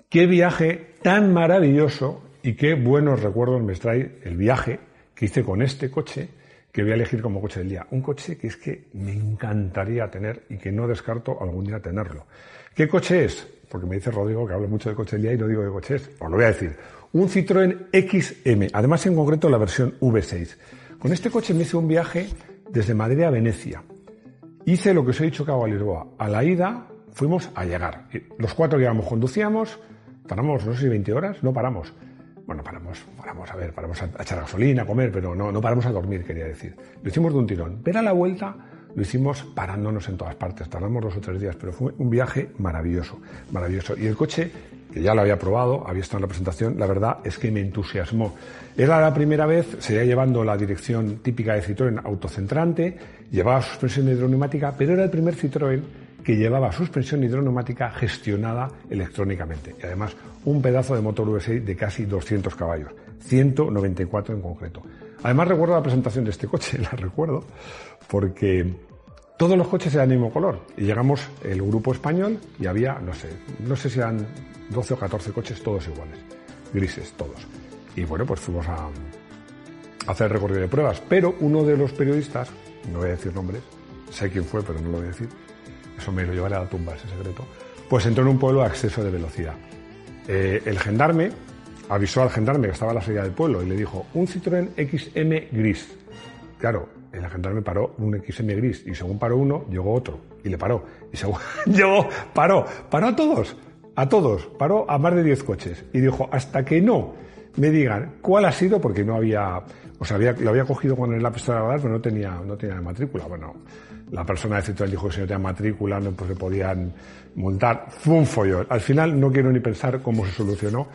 Qué viaje tan maravilloso y qué buenos recuerdos me trae el viaje que hice con este coche que voy a elegir como coche del día. Un coche que es que me encantaría tener y que no descarto algún día tenerlo. ¿Qué coche es? Porque me dice Rodrigo que hablo mucho de coche del día y no digo de coche es. Os lo voy a decir. Un Citroën XM, además en concreto la versión V6. Con este coche me hice un viaje desde Madrid a Venecia. Hice lo que os he dicho que hago a Lisboa. A la ida fuimos a llegar. Los cuatro que íbamos conducíamos, paramos, no sé si 20 horas, no paramos. Bueno, paramos, paramos a ver, paramos a echar gasolina, a comer, pero no, no paramos a dormir, quería decir. Lo hicimos de un tirón. Pero a la vuelta lo hicimos parándonos en todas partes, tardamos dos o tres días, pero fue un viaje maravilloso, maravilloso. Y el coche, que ya lo había probado, había estado en la presentación, la verdad es que me entusiasmó. Era la primera vez, seguía llevando la dirección típica de Citroën autocentrante, llevaba suspensión hidroneumática, pero era el primer Citroën que llevaba suspensión hidroneumática gestionada electrónicamente. Y además un pedazo de motor V6 de casi 200 caballos, 194 en concreto. Además recuerdo la presentación de este coche, la recuerdo, porque todos los coches eran del mismo color. Y llegamos el grupo español y había, no sé, no sé si eran 12 o 14 coches todos iguales, grises todos. Y bueno, pues fuimos a, hacer el recorrido de pruebas. Pero uno de los periodistas, no voy a decir nombres, sé quién fue, pero no lo voy a decir, eso me lo llevaré a la tumba, ese secreto, pues entró en un pueblo a exceso de velocidad. Eh, el gendarme avisó al gendarme que estaba a la salida del pueblo y le dijo, un Citroën XM gris. Claro, el gendarme paró un XM gris y según paró uno, llegó otro y le paró. Y según llegó, paró, paró a todos, a todos, paró a más de 10 coches y dijo, hasta que no me digan cuál ha sido, porque no había, o sea, había, lo había cogido con el lápiz de radar, pero no tenía, no tenía matrícula. Bueno, la persona de Citroën dijo que si no tenía matrícula no pues, se podían montar. Fue un. Al final no quiero ni pensar cómo se solucionó,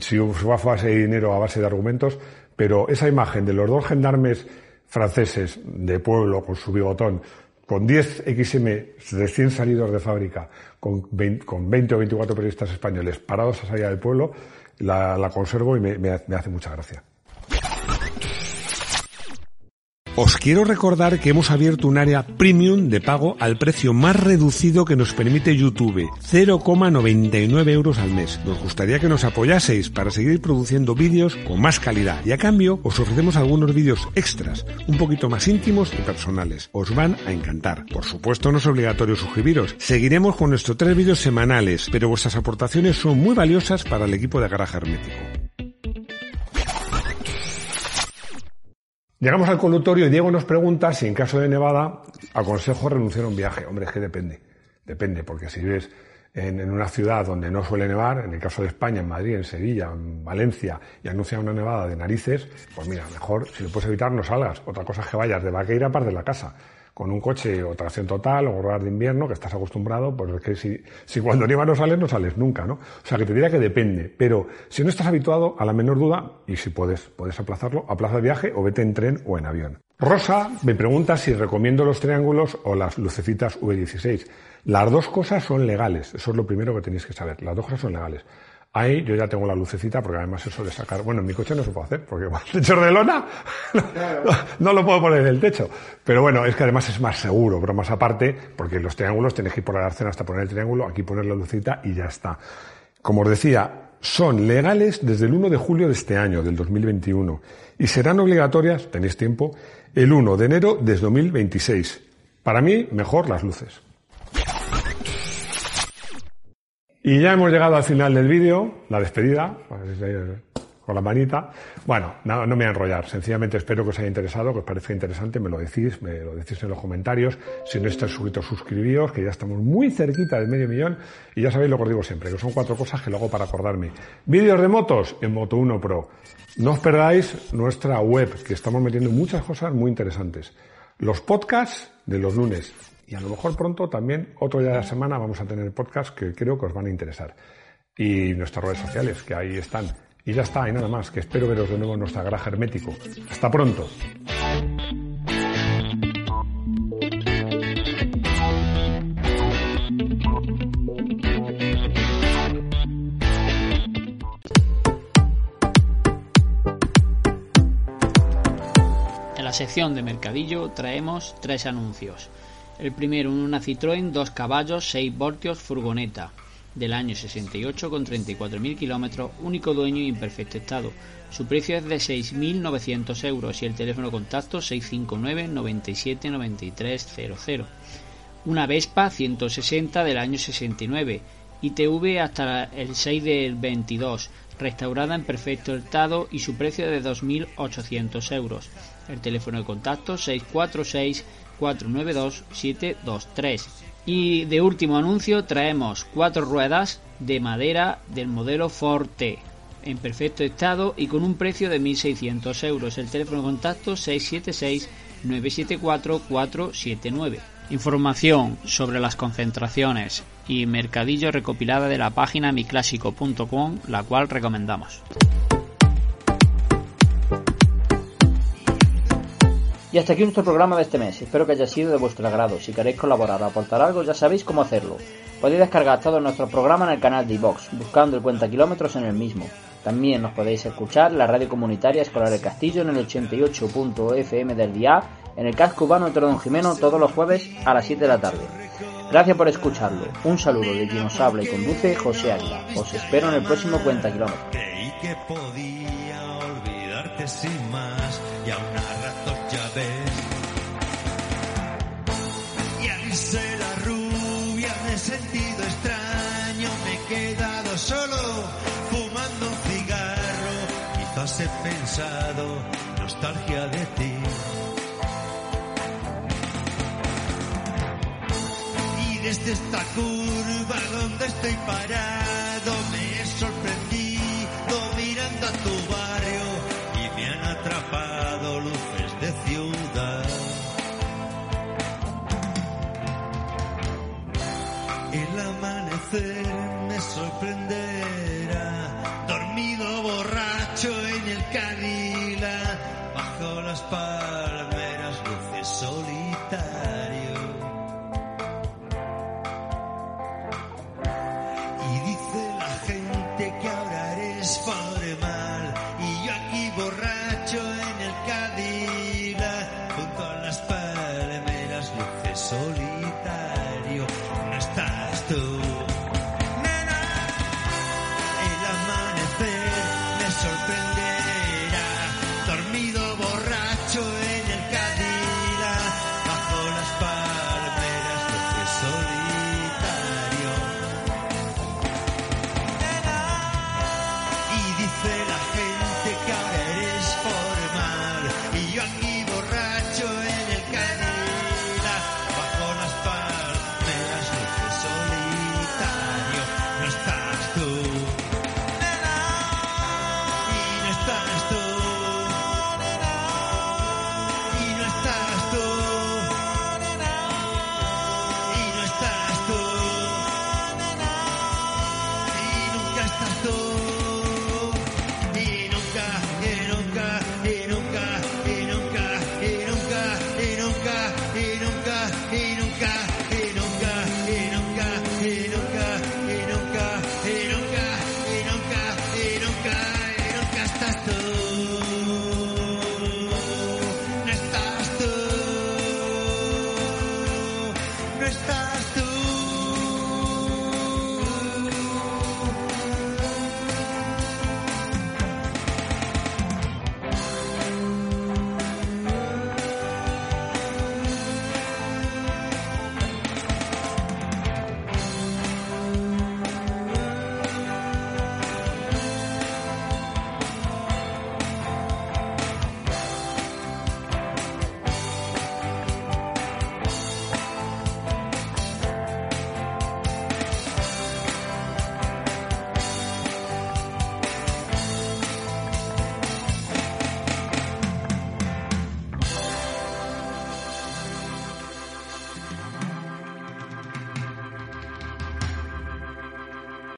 si fue a base de dinero a base de argumentos, pero esa imagen de los dos gendarmes franceses de pueblo con su bigotón, con 10 XM recién salidos de fábrica, con 20, con 20 o 24 periodistas españoles parados a salida del pueblo, la, la conservo y me, me, me hace mucha gracia. Os quiero recordar que hemos abierto un área premium de pago al precio más reducido que nos permite YouTube, 0,99 euros al mes. Nos gustaría que nos apoyaseis para seguir produciendo vídeos con más calidad y a cambio os ofrecemos algunos vídeos extras, un poquito más íntimos y personales. Os van a encantar. Por supuesto no es obligatorio suscribiros. Seguiremos con nuestros tres vídeos semanales, pero vuestras aportaciones son muy valiosas para el equipo de Garaje Hermético. Llegamos al conductorio y Diego nos pregunta si en caso de nevada aconsejo renunciar a un viaje. Hombre, es que depende. Depende, porque si vives en, una ciudad donde no suele nevar, en el caso de España, en Madrid, en Sevilla, en Valencia, y anuncia una nevada de narices, pues mira, mejor, si lo puedes evitar, no salgas. Otra cosa es que vayas de vaqueira para de la casa con un coche o tracción total o gorras de invierno que estás acostumbrado, pues es que si, si cuando nieva no sales, no sales nunca, ¿no? O sea que te diría que depende, pero si no estás habituado, a la menor duda, y si puedes, puedes aplazarlo, aplaza el viaje o vete en tren o en avión. Rosa me pregunta si recomiendo los triángulos o las lucecitas V16. Las dos cosas son legales, eso es lo primero que tenéis que saber, las dos cosas son legales. Ahí yo ya tengo la lucecita, porque además eso de sacar, bueno, en mi coche no se puede hacer, porque el techo de lona no, no lo puedo poner en el techo. Pero bueno, es que además es más seguro, pero más aparte, porque los triángulos tenéis que ir por el arcén hasta poner el triángulo, aquí poner la lucecita y ya está. Como os decía, son legales desde el 1 de julio de este año, del 2021, y serán obligatorias, tenéis tiempo, el 1 de enero de 2026. Para mí, mejor las luces. Y ya hemos llegado al final del vídeo, la despedida, con la manita. Bueno, no, no me voy a enrollar, sencillamente espero que os haya interesado, que os parezca interesante, me lo decís, me lo decís en los comentarios. Si no estáis suscritos, suscribíos, que ya estamos muy cerquita del medio millón. Y ya sabéis lo que os digo siempre, que son cuatro cosas que lo hago para acordarme. Vídeos de motos en Moto 1 Pro. No os perdáis nuestra web, que estamos metiendo muchas cosas muy interesantes. Los podcasts de los lunes, y a lo mejor pronto también, otro día de la semana, vamos a tener podcast que creo que os van a interesar. Y nuestras redes sociales, que ahí están. Y ya está, y nada más, que espero veros de nuevo en nuestra garaje hermético. Hasta pronto. En la sección de Mercadillo traemos tres anuncios. El primero, una Citroën 2 caballos 6 voltios furgoneta del año 68 con 34.000 kilómetros, único dueño y en perfecto estado. Su precio es de 6.900 euros y el teléfono de contacto 659 97 93 00. Una Vespa 160 del año 69, ITV hasta el 6 del 22, restaurada en perfecto estado y su precio de 2.800 euros. El teléfono de contacto 646 492 723. Y de último anuncio traemos cuatro ruedas de madera del modelo Forte en perfecto estado y con un precio de 1.600 euros. El teléfono de contacto 676 974 479. Información sobre las concentraciones y mercadillo recopilada de la página miclásico.com, la cual recomendamos. Y hasta aquí nuestro programa de este mes. Espero que haya sido de vuestro agrado. Si queréis colaborar o aportar algo, ya sabéis cómo hacerlo. Podéis descargar todos nuestros programas en el canal de iVox, buscando el cuenta kilómetros en el mismo. También nos podéis escuchar la radio comunitaria Escolar del Castillo en el 88.fm del día, en el casco urbano de Don Jimeno todos los jueves a las 7 de la tarde. Gracias por escucharlo. Un saludo de quien os habla y conduce José Águila. Os espero en el próximo cuenta kilómetros. Nostalgia de ti. Y desde esta curva donde estoy parado me he sorprendido mirando a tu barrio y me han atrapado luces de ciudad. El amanecer